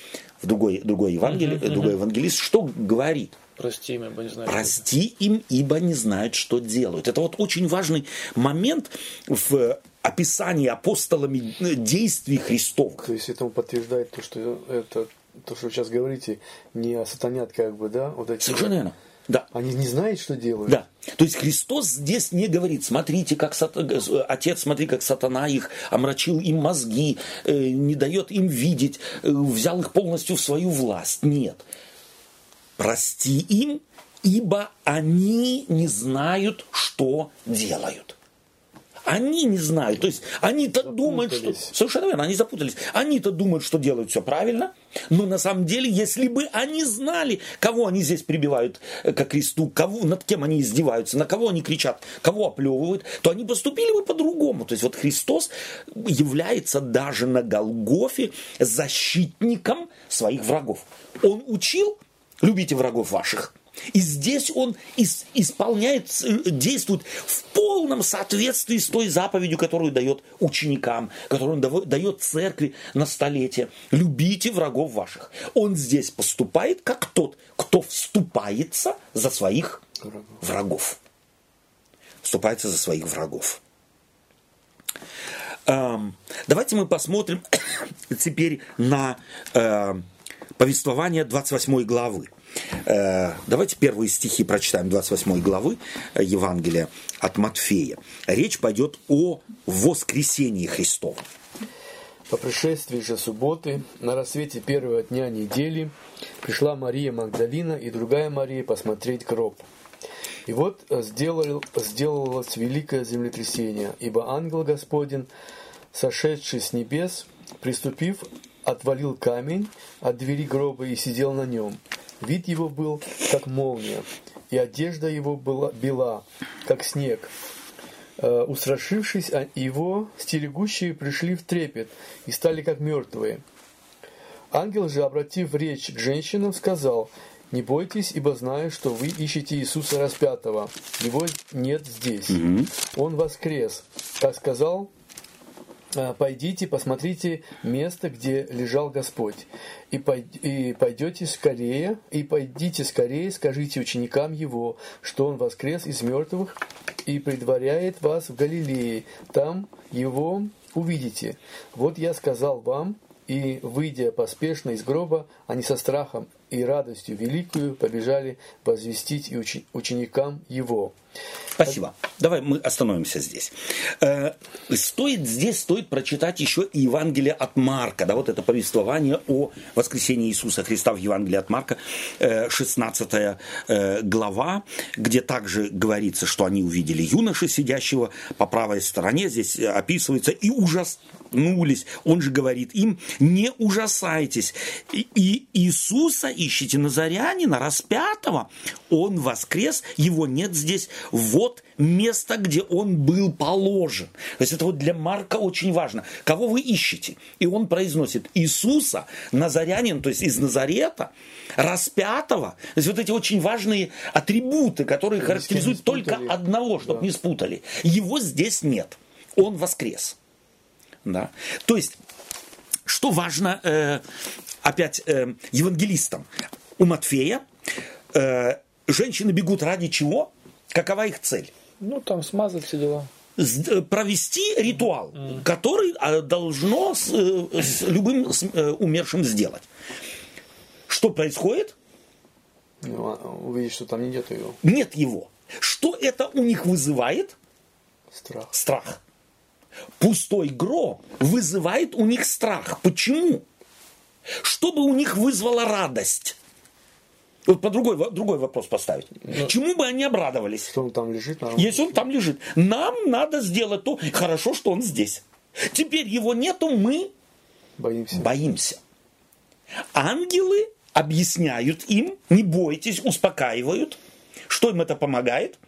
в другой, другой, евангелие, uh-huh, другой евангелист, что говорит? Прости им, ибо не знают. Прости им, ибо не знают, что делают. Это вот очень важный момент в описании апостолами действий Христов. То есть это подтверждает то, что это то, что вы сейчас говорите, не о сатанят, как бы, да? Вот эти Совершенно верно. Да. Они не знают, что делают. Да. То есть Христос здесь не говорит, смотрите, как сат... отец, смотри, как сатана их омрачил им мозги, э, не дает им видеть, э, взял их полностью в свою власть. Нет. Прости им, ибо они не знают, что делают. Они не знают. То есть они-то думают, что... Совершенно верно, они запутались. Они-то думают, что делают все правильно. Но на самом деле, если бы они знали, кого они здесь прибивают э, к кресту, кого, над кем они издеваются, на кого они кричат, кого оплевывают, то они поступили бы по-другому. То есть вот Христос является даже на Голгофе защитником своих врагов. Он учил, любите врагов ваших. И здесь он ис- исполняет, действует в полном соответствии с той заповедью, которую дает ученикам, которую он дает церкви на столетие. Любите врагов ваших. Он здесь поступает как тот, кто вступается за своих врагов. врагов. Вступается за своих врагов. Давайте мы посмотрим [coughs] теперь на э, повествование 28 главы. Э, давайте первые стихи прочитаем 28 главы э, Евангелия от Матфея. Речь пойдет о воскресении Христова. По пришествии же субботы, на рассвете первого дня недели, пришла Мария Магдалина и другая Мария посмотреть гроб. И вот сделал, сделалось великое землетрясение, ибо ангел Господень, сошедший с небес, приступив, отвалил камень от двери гроба и сидел на нем. Вид его был, как молния, и одежда его была бела, как снег. Э, устрашившись его, стерегущие пришли в трепет и стали как мертвые. Ангел же, обратив речь к женщинам, сказал, «Не бойтесь, ибо знаю, что вы ищете Иисуса распятого. Его нет здесь. Он воскрес, как сказал а, пойдите, посмотрите место, где лежал Господь, и, пойдете скорее, и пойдите скорее, скажите ученикам Его, что Он воскрес из мертвых и предваряет вас в Галилее, там Его увидите. Вот я сказал вам, и, выйдя поспешно из гроба, они со страхом и радостью великую побежали возвестить и ученикам Его. Спасибо. Давай мы остановимся здесь. Э, стоит здесь стоит прочитать еще и Евангелие от Марка, да, вот это повествование о воскресении Иисуса Христа в Евангелии от Марка, 16 э, э, глава, где также говорится, что они увидели юноши, сидящего по правой стороне, здесь описывается, и ужаснулись. Он же говорит им, не ужасайтесь. И Иисуса ищите Назарянина, распятого, он воскрес, его нет здесь, вот место, где он был положен. То есть это вот для Марка очень важно. Кого вы ищете? И он произносит Иисуса, Назарянин, то есть из Назарета, распятого. То есть вот эти очень важные атрибуты, которые характеризуют только одного, чтобы да. не спутали. Его здесь нет. Он воскрес. Да. То есть что важно э, опять э, евангелистам? У Матфея э, женщины бегут ради чего? Какова их цель? Ну, там смазать все дела э, провести ритуал, mm. который а, должно с, э, с любым с, э, умершим сделать. Что происходит? Ну, а, увидишь, что там нет его. Нет его. Что это у них вызывает? Страх. Страх. Пустой гроб вызывает у них страх. Почему? Чтобы у них вызвало радость. Вот по другой, другой вопрос поставить. Ну, Чему бы они обрадовались? Что он там лежит? Нам... Если он там лежит. Нам надо сделать то. Хорошо, что он здесь. Теперь его нету, мы боимся. боимся. Ангелы объясняют им, не бойтесь, успокаивают. Что им это помогает?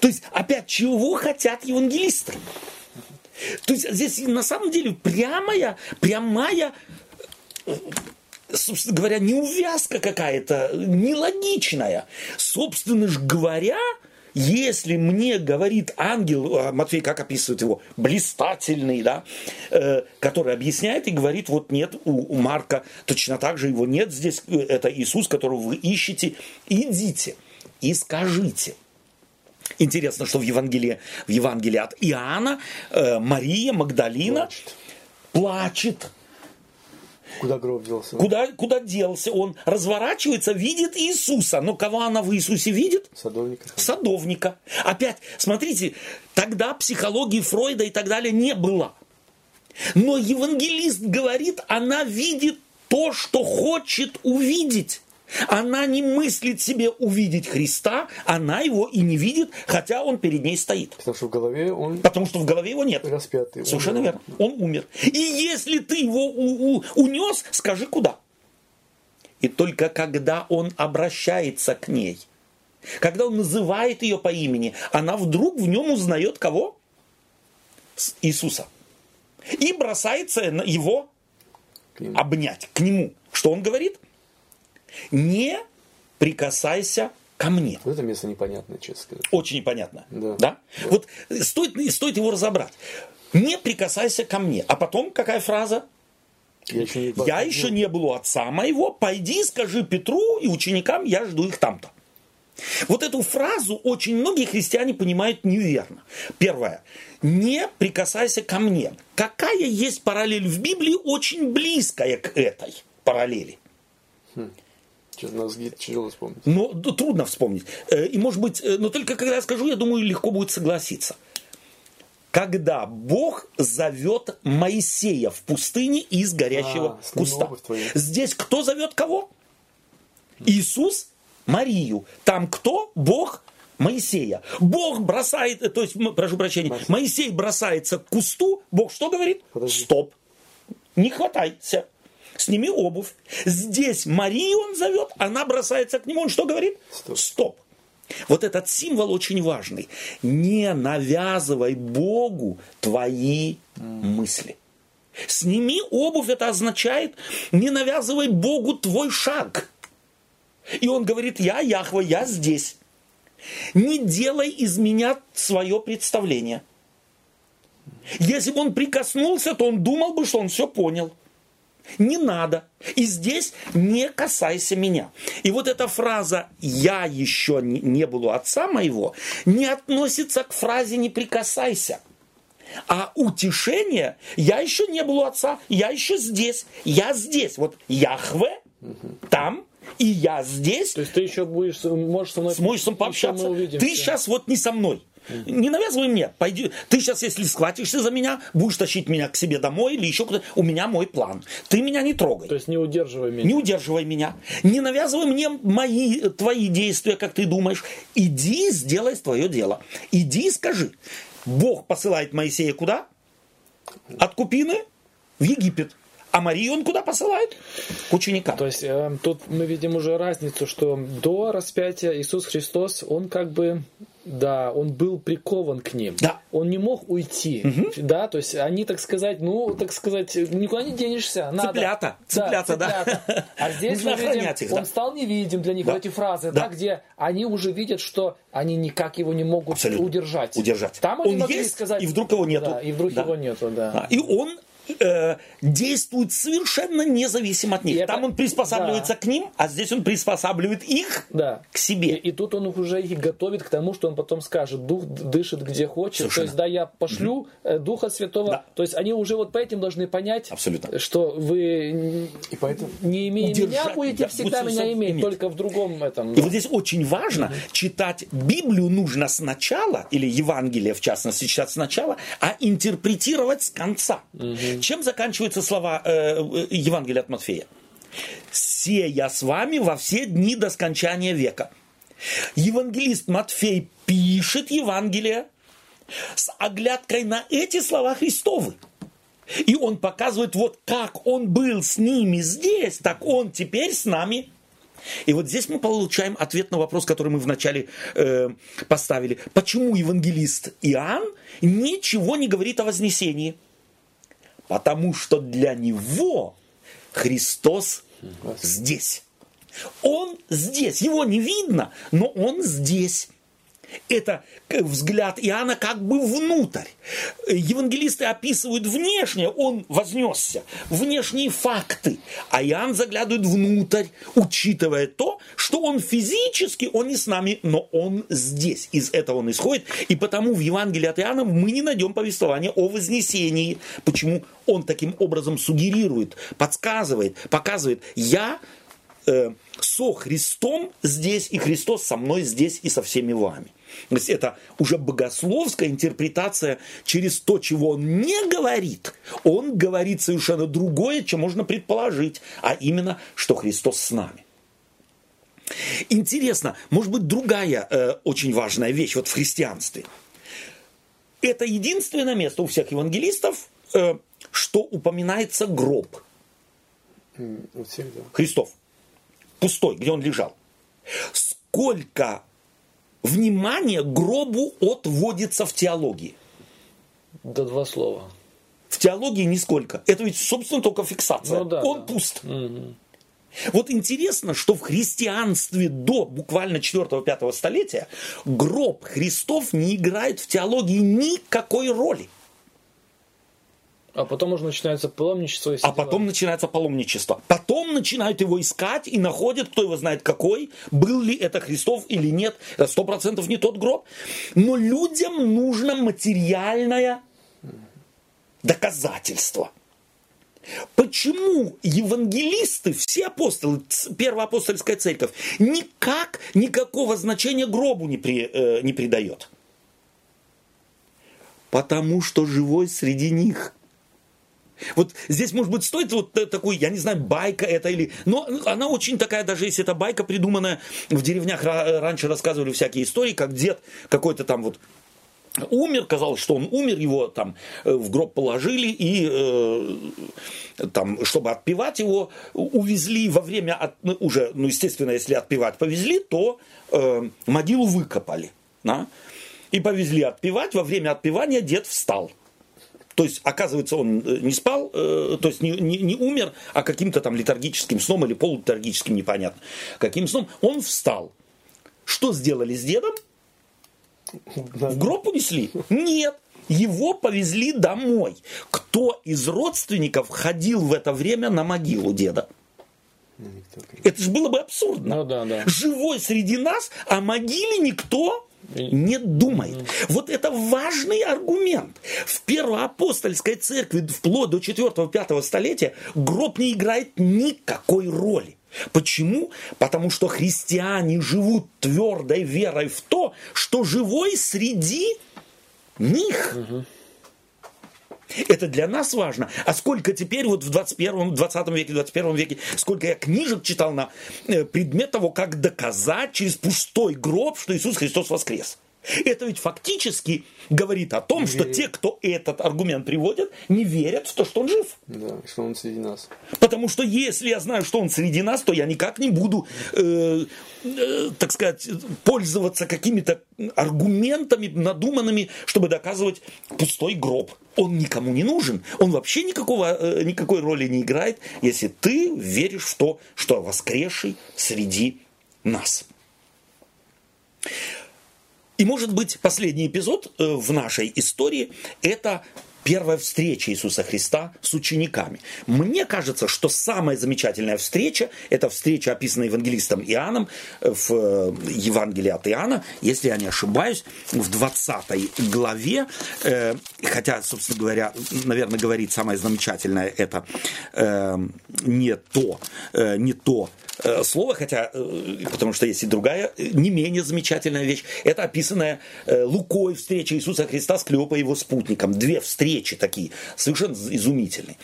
То есть, опять, чего хотят евангелисты? То есть, здесь на самом деле прямая, прямая, собственно говоря, неувязка какая-то, нелогичная. Собственно же говоря, если мне говорит ангел, а Матфей как описывает его, блистательный, да, э, который объясняет и говорит, вот нет у, у Марка точно так же его нет здесь, э, это Иисус, которого вы ищете, идите и скажите. Интересно, что в Евангелии, в Евангелии от Иоанна э, Мария Магдалина плачет. плачет Куда гроб делся? Куда, куда делся? Он разворачивается, видит Иисуса. Но кого она в Иисусе видит? Садовника. Садовника. Опять, смотрите, тогда психологии Фройда и так далее не было. Но евангелист говорит, она видит то, что хочет увидеть. Она не мыслит себе увидеть Христа, она его и не видит, хотя он перед ней стоит. Потому что в голове он... Потому что в голове его нет. Распятый. Совершенно умер. верно. Он умер. И если ты его у- у- унес, скажи куда. И только когда он обращается к ней, когда он называет ее по имени, она вдруг в нем узнает кого? Иисуса. И бросается его обнять к нему. Что он говорит? Не прикасайся ко мне. Вот это место непонятное, честно сказать. Очень непонятно. Да. да? да. Вот стоит, стоит его разобрать. Не прикасайся ко мне. А потом какая фраза? Я еще, не, я еще не был у отца моего. Пойди, скажи Петру и ученикам, я жду их там-то. Вот эту фразу очень многие христиане понимают неверно. Первое. Не прикасайся ко мне. Какая есть параллель в Библии, очень близкая к этой параллели. Сейчас тяжело вспомнить. Ну, трудно вспомнить. Э, и может быть, э, но только когда я скажу, я думаю, легко будет согласиться. Когда Бог зовет Моисея в пустыне из горящего а, куста. Здесь кто зовет кого? Иисус Марию. Там кто? Бог Моисея. Бог бросает, э, то есть, прошу прощения, Моисей бросается к кусту. Бог что говорит? Подожди. Стоп. Не хватайся сними обувь. Здесь Марию он зовет, она бросается к нему, он что говорит? Стоп. Стоп. Вот этот символ очень важный. Не навязывай Богу твои мысли. Сними обувь, это означает, не навязывай Богу твой шаг. И он говорит, я Яхва, я здесь. Не делай из меня свое представление. Если бы он прикоснулся, то он думал бы, что он все понял. Не надо. И здесь не касайся меня. И вот эта фраза «я еще не был у отца моего» не относится к фразе «не прикасайся». А утешение «я еще не был у отца, я еще здесь, я здесь». Вот Яхве там, и я здесь. То есть ты еще будешь, можешь со мной, сможешь пообщаться. Ты сейчас вот не со мной. Не навязывай мне. Пойди. Ты сейчас, если схватишься за меня, будешь тащить меня к себе домой или еще куда-то. У меня мой план. Ты меня не трогай. То есть не удерживай меня. Не удерживай меня. Не навязывай мне мои, твои действия, как ты думаешь. Иди, сделай твое дело. Иди, скажи. Бог посылает Моисея куда? От Купины в Египет. А Марию он куда посылает? К ученикам. То есть э, тут мы видим уже разницу, что до распятия Иисус Христос, он как бы да, он был прикован к ним. Да. Он не мог уйти. Угу. Да, то есть они, так сказать, ну, так сказать, никуда не денешься. Надо. Цыплята. Цыплята, да. да. А [laughs] здесь мы видим, их, он да. стал невидим для них, да. вот эти фразы, да. да, где они уже видят, что они никак его не могут Абсолютно. удержать. Удержать. Там он есть, сказать, и вдруг его нету. Да, и вдруг да. его нету, да. да. И он э, действует совершенно независимо от них. И Там это... он приспосабливается да. к ним, а здесь он приспосабливает их да. к себе. И, и тут он уже их готовит к тому, что он потом скажет, дух дышит где хочет. Совершенно. То есть, да, я пошлю угу. Духа Святого. Да. То есть они уже вот по этим должны понять, Абсолютно. что вы и поэтому не имея удержать, меня, будете да, всегда меня иметь, иметь, только в другом этом. И да. вот здесь очень важно, угу. читать Библию нужно сначала, или Евангелие в частности читать сначала, а интерпретировать с конца. Угу. Чем заканчиваются слова э, э, Евангелия от Матфея? «Се я с вами во все дни до скончания века». Евангелист Матфей пишет Евангелие с оглядкой на эти слова Христовы. И он показывает, вот как он был с ними здесь, так он теперь с нами. И вот здесь мы получаем ответ на вопрос, который мы вначале э, поставили. Почему евангелист Иоанн ничего не говорит о вознесении? Потому что для него Христос здесь. Он здесь. Его не видно, но он здесь. Это взгляд Иоанна как бы внутрь. Евангелисты описывают внешнее, он вознесся, внешние факты. А Иоанн заглядывает внутрь, учитывая то, что он физически, он не с нами, но он здесь. Из этого он исходит. И потому в Евангелии от Иоанна мы не найдем повествования о вознесении. Почему он таким образом сугерирует, подсказывает, показывает, я э, со Христом здесь, и Христос со мной здесь и со всеми вами. То есть это уже богословская интерпретация через то, чего он не говорит. Он говорит совершенно другое, чем можно предположить, а именно, что Христос с нами. Интересно, может быть, другая э, очень важная вещь вот в христианстве. Это единственное место у всех евангелистов, э, что упоминается гроб. Христов пустой, где он лежал. Сколько внимания гробу отводится в теологии? Да два слова. В теологии нисколько. Это ведь, собственно, только фиксация. Ну, да, он да. пуст. Мгм. Вот интересно, что в христианстве до буквально 4-5 столетия гроб Христов не играет в теологии никакой роли. А потом уже начинается паломничество. А дела. потом начинается паломничество. Потом начинают его искать и находят, кто его знает какой, был ли это Христов или нет. Это сто процентов не тот гроб. Но людям нужно материальное доказательство. Почему евангелисты, все апостолы, первоапостольская церковь, никак никакого значения гробу не, при, э, не придает? Потому что живой среди них. Вот здесь, может быть, стоит вот та- такой, я не знаю, байка это или... Но она очень такая, даже если это байка придуманная, в деревнях ра- раньше рассказывали всякие истории, как дед какой-то там вот умер, казалось, что он умер, его там э, в гроб положили и э, там, чтобы отпевать его, увезли во время, от- ну, уже, ну, естественно, если отпевать повезли, то э, могилу выкопали, да? и повезли отпевать, во время отпевания дед встал. То есть, оказывается, он э, не спал, э, то есть не, не- не умер, а каким-то там летаргическим сном или полулетаргическим, непонятно, каким сном. Он встал. Что сделали с дедом? В гроб унесли? Нет. Его повезли домой. Кто из родственников ходил в это время на могилу деда? Это же было бы абсурдно. Ну да, да. Живой среди нас, о могиле никто не думает. Вот это важный аргумент. В первоапостольской церкви вплоть до 4-5 столетия гроб не играет никакой роли. Почему? Потому что христиане живут твердой верой в то, что живой среди них. Это для нас важно. А сколько теперь вот в 21 20 веке, 21 веке, сколько я книжек читал на э, предмет того, как доказать через пустой гроб, что Иисус Христос воскрес. Это ведь фактически говорит о том, что те, кто этот аргумент приводят, не верят в то, что он жив. Да, что он среди нас. Потому что если я знаю, что он среди нас, то я никак не буду, э, э, так сказать, пользоваться какими-то аргументами надуманными, чтобы доказывать пустой гроб. Он никому не нужен. Он вообще никакого, э, никакой роли не играет, если ты веришь в то, что воскресший среди нас. И, может быть, последний эпизод э, в нашей истории – это первая встреча Иисуса Христа с учениками. Мне кажется, что самая замечательная встреча – это встреча, описанная евангелистом Иоанном в э, Евангелии от Иоанна, если я не ошибаюсь, в 20 главе, э, хотя, собственно говоря, наверное, говорит самое замечательное – это э, не то, не то слово, хотя, потому что есть и другая, не менее замечательная вещь. Это описанная Лукой встреча Иисуса Христа с Клеопой и его спутником. Две встречи речи такие, совершенно изумительные.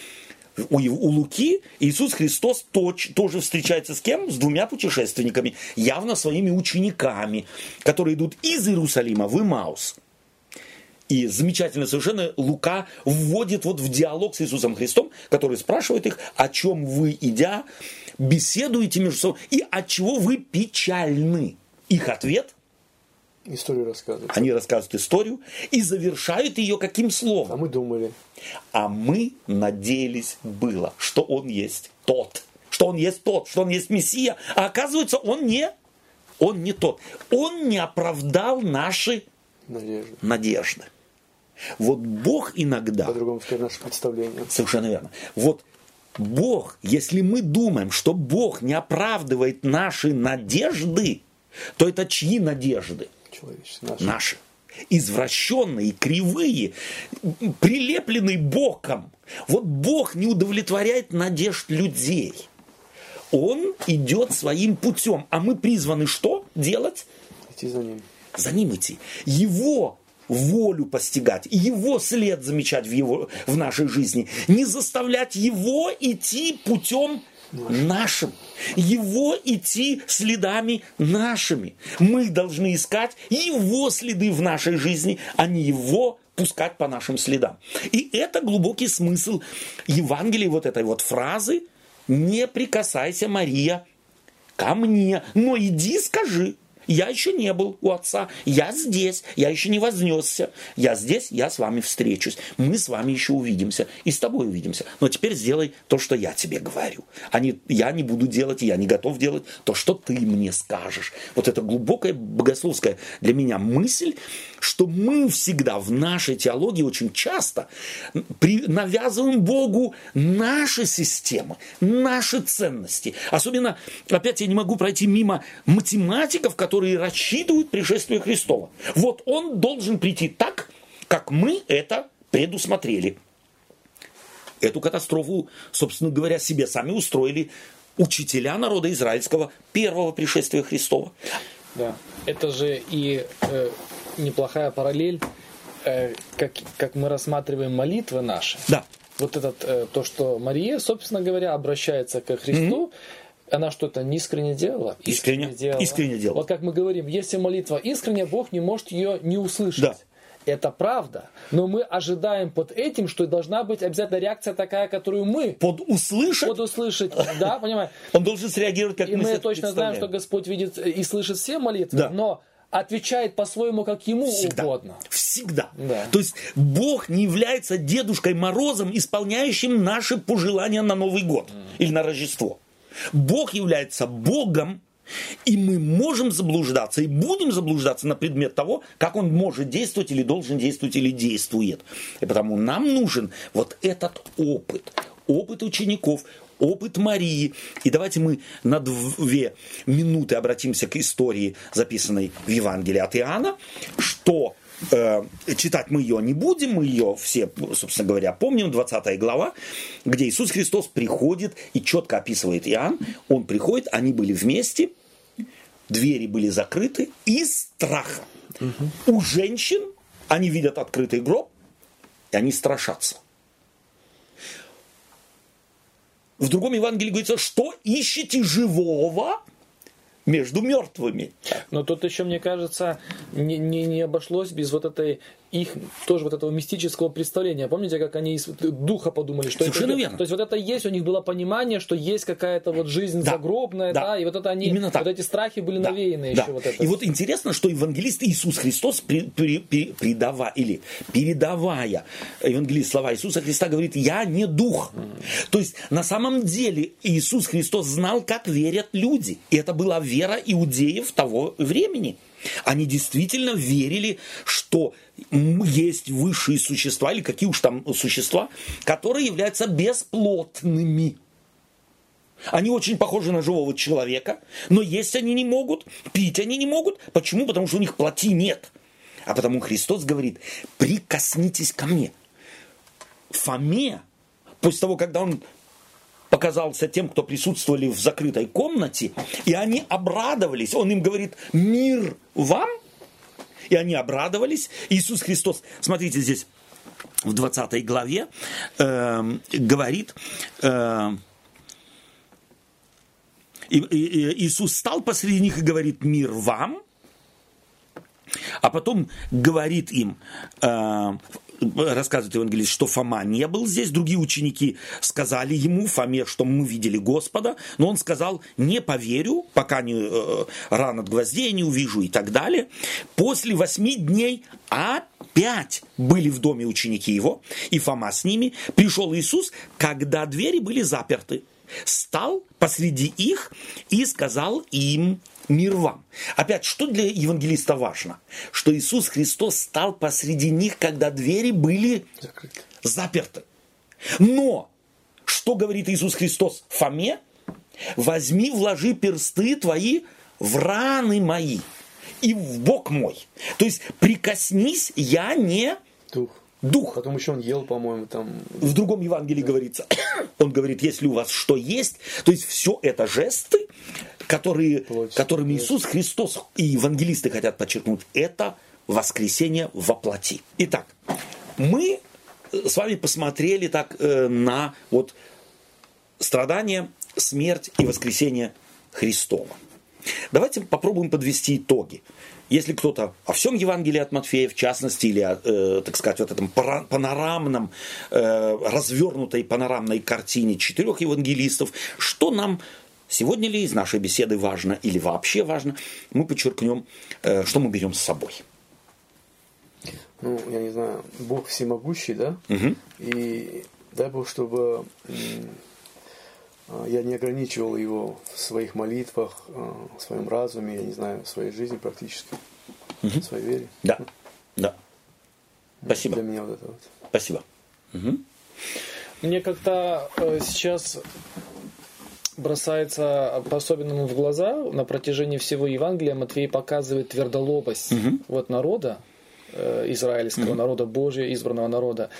У, у Луки Иисус Христос точ, тоже встречается с кем? С двумя путешественниками, явно своими учениками, которые идут из Иерусалима в Имаус. И замечательно совершенно Лука вводит вот в диалог с Иисусом Христом, который спрашивает их, о чем вы, идя, беседуете между собой, и от чего вы печальны. Их ответ – Историю рассказывают. Они рассказывают историю и завершают ее каким словом? А мы думали. А мы надеялись было, что он есть тот, что он есть тот, что он есть Мессия. А оказывается, он не, он не тот. Он не оправдал наши надежды. надежды. Вот Бог иногда... По-другому сказать, наше представление. Совершенно верно. Вот Бог, если мы думаем, что Бог не оправдывает наши надежды, то это чьи надежды? Человеческие. Наши. наши. Извращенные, кривые, прилепленные Богом. Вот Бог не удовлетворяет надежд людей. Он идет своим путем. А мы призваны что делать? Идти за ним. За ним идти. Его волю постигать, его след замечать в, его, в нашей жизни, не заставлять его идти путем нашим, его идти следами нашими. Мы должны искать его следы в нашей жизни, а не его пускать по нашим следам. И это глубокий смысл Евангелия, вот этой вот фразы «Не прикасайся, Мария, ко мне, но иди скажи». Я еще не был у отца, я здесь, я еще не вознесся. Я здесь, я с вами встречусь. Мы с вами еще увидимся. И с тобой увидимся. Но теперь сделай то, что я тебе говорю. А не, я не буду делать, я не готов делать то, что ты мне скажешь. Вот это глубокая богословская для меня мысль, что мы всегда в нашей теологии очень часто при, навязываем Богу наши системы, наши ценности. Особенно, опять я не могу пройти мимо математиков, которые которые рассчитывают пришествие Христова. Вот он должен прийти так, как мы это предусмотрели. Эту катастрофу, собственно говоря, себе сами устроили учителя народа израильского первого пришествия Христова. Да, это же и э, неплохая параллель, э, как, как мы рассматриваем молитвы наши. Да. Вот этот, э, то, что Мария, собственно говоря, обращается к Христу, mm-hmm она что-то не искренне делала? Искренне, искренне делала. Искренне делала. Вот как мы говорим, если молитва искренняя, Бог не может ее не услышать. Да. Это правда. Но мы ожидаем под этим, что должна быть обязательно реакция такая, которую мы... Под услышать? Под услышать, да, понимаешь? Он должен среагировать, как и мы, мы точно знаем, что Господь видит и слышит все молитвы, да. но отвечает по-своему, как ему Всегда. угодно. Всегда. Да. То есть Бог не является Дедушкой Морозом, исполняющим наши пожелания на Новый год mm. или на Рождество. Бог является Богом, и мы можем заблуждаться и будем заблуждаться на предмет того, как он может действовать или должен действовать или действует. И потому нам нужен вот этот опыт, опыт учеников, опыт Марии. И давайте мы на две минуты обратимся к истории, записанной в Евангелии от Иоанна, что читать мы ее не будем, мы ее все, собственно говоря, помним, 20 глава, где Иисус Христос приходит и четко описывает Иоанн, он приходит, они были вместе, двери были закрыты из страха. Угу. У женщин они видят открытый гроб, и они страшатся. В другом Евангелии говорится, что ищете живого между мертвыми. Но тут еще, мне кажется, не, не, не обошлось без вот этой их тоже вот этого мистического представления. Помните, как они из духа подумали, что Совершенно это, верно. То есть вот это есть, у них было понимание, что есть какая-то вот жизнь да, загробная, да, да, и вот это они, Именно так. вот эти страхи были да, навеяны да. еще вот это. И вот интересно, что евангелист Иисус Христос при, при, при, придава, или передавая евангелист слова Иисуса Христа говорит, я не дух. Mm. То есть на самом деле Иисус Христос знал, как верят люди. И это была вера иудеев того времени. Они действительно верили, что есть высшие существа, или какие уж там существа, которые являются бесплотными. Они очень похожи на живого человека, но есть они не могут, пить они не могут. Почему? Потому что у них плоти нет. А потому Христос говорит, прикоснитесь ко мне. Фоме, после того, когда он показался тем, кто присутствовали в закрытой комнате, и они обрадовались. Он им говорит, мир вам? И они обрадовались. Иисус Христос, смотрите здесь, в 20 главе э, говорит, э, и, и, Иисус стал посреди них и говорит, мир вам, а потом говорит им, э, рассказывает евангелист, что Фома не был здесь. Другие ученики сказали ему, Фоме, что мы видели Господа. Но он сказал, не поверю, пока не э, ран от гвоздей не увижу и так далее. После восьми дней опять были в доме ученики его, и Фома с ними. Пришел Иисус, когда двери были заперты. Стал посреди их и сказал им мир вам. Опять, что для евангелиста важно? Что Иисус Христос стал посреди них, когда двери были Закрыты. заперты. Но, что говорит Иисус Христос Фоме? Возьми, вложи персты твои в раны мои и в бок мой. То есть прикоснись, я не дух. Дух. Потом еще он ел, по-моему, там. В другом Евангелии да. говорится, [coughs] он говорит, если у вас что есть, то есть все это жесты, которые, Плоть. которыми Иисус Христос и евангелисты хотят подчеркнуть, это воскресение во плоти. Итак, мы с вами посмотрели так э, на вот страдания, смерть и воскресение Христова. Давайте попробуем подвести итоги. Если кто-то о всем Евангелии от Матфея, в частности, или, э, так сказать, вот этом панорамном, э, развернутой панорамной картине четырех евангелистов, что нам Сегодня ли из нашей беседы важно или вообще важно, мы подчеркнем, э, что мы берем с собой. Ну, я не знаю, Бог всемогущий, да? Угу. И дай Бог, чтобы а, я не ограничивал его в своих молитвах, а, в своем разуме, я не знаю, в своей жизни практически, угу. в своей вере. Да, да. Спасибо. Для меня вот это вот. Спасибо. Угу. Мне как-то э, сейчас бросается по-особенному в глаза на протяжении всего Евангелия Матвей показывает твердолобость угу. вот народа, э, израильского угу. народа, Божия, избранного народа.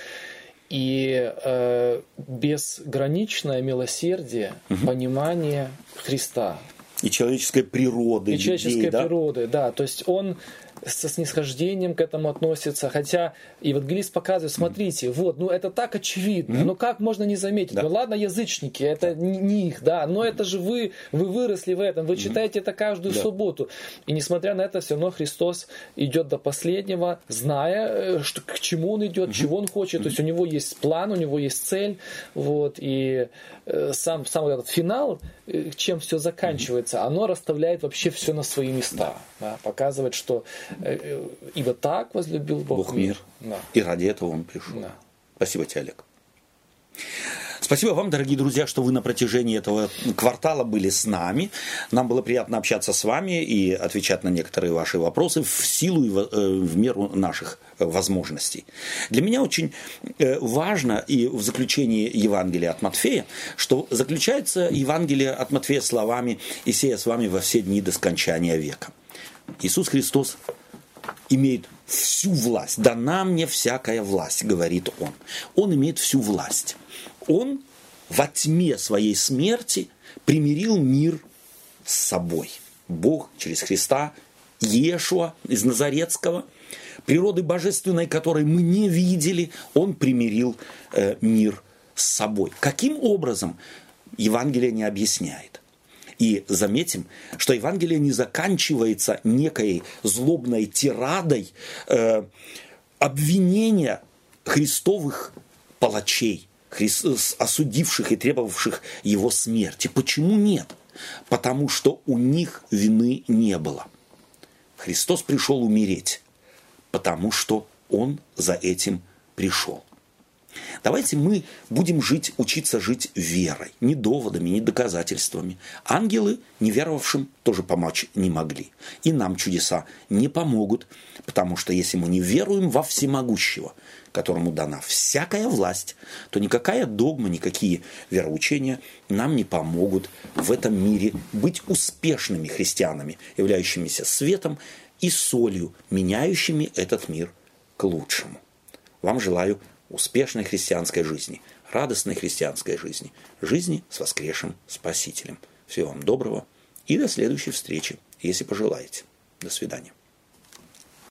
И э, безграничное милосердие, угу. понимание Христа. И человеческой природы. И людей, человеческой да? природы, да. То есть он со снисхождением к этому относится. Хотя евангелист показывает, смотрите, вот, ну это так очевидно, mm-hmm. ну как можно не заметить? Да. Ну ладно, язычники, это не, не их, да, но это же вы, вы выросли в этом, вы mm-hmm. читаете это каждую да. субботу. И несмотря на это, все равно Христос идет до последнего, зная, э, что, к чему он идет, mm-hmm. чего он хочет. То есть у него есть план, у него есть цель, вот, и э, сам, сам вот этот финал, э, чем все заканчивается, оно расставляет вообще все на свои места, да, показывает, что ибо так возлюбил Бог, Бог мир. Да. И ради этого Он пришел. Да. Спасибо тебе, Олег. Спасибо вам, дорогие друзья, что вы на протяжении этого квартала были с нами. Нам было приятно общаться с вами и отвечать на некоторые ваши вопросы в силу и в э, меру наших возможностей. Для меня очень важно и в заключении Евангелия от Матфея, что заключается Евангелие от Матфея словами «Исея с вами во все дни до скончания века». Иисус Христос имеет всю власть. Дана мне всякая власть, говорит он. Он имеет всю власть. Он во тьме своей смерти примирил мир с собой. Бог через Христа, Иешуа из Назарецкого, природы божественной, которой мы не видели, он примирил э, мир с собой. Каким образом? Евангелие не объясняет. И заметим, что Евангелие не заканчивается некой злобной тирадой э, обвинения христовых палачей, осудивших и требовавших его смерти. Почему нет? Потому что у них вины не было. Христос пришел умереть, потому что Он за этим пришел. Давайте мы будем жить, учиться жить верой, не доводами, не доказательствами. Ангелы неверовавшим тоже помочь не могли. И нам чудеса не помогут, потому что если мы не веруем во всемогущего, которому дана всякая власть, то никакая догма, никакие вероучения нам не помогут в этом мире быть успешными христианами, являющимися светом и солью, меняющими этот мир к лучшему. Вам желаю успешной христианской жизни, радостной христианской жизни, жизни с воскресшим Спасителем. Всего вам доброго и до следующей встречи, если пожелаете. До свидания.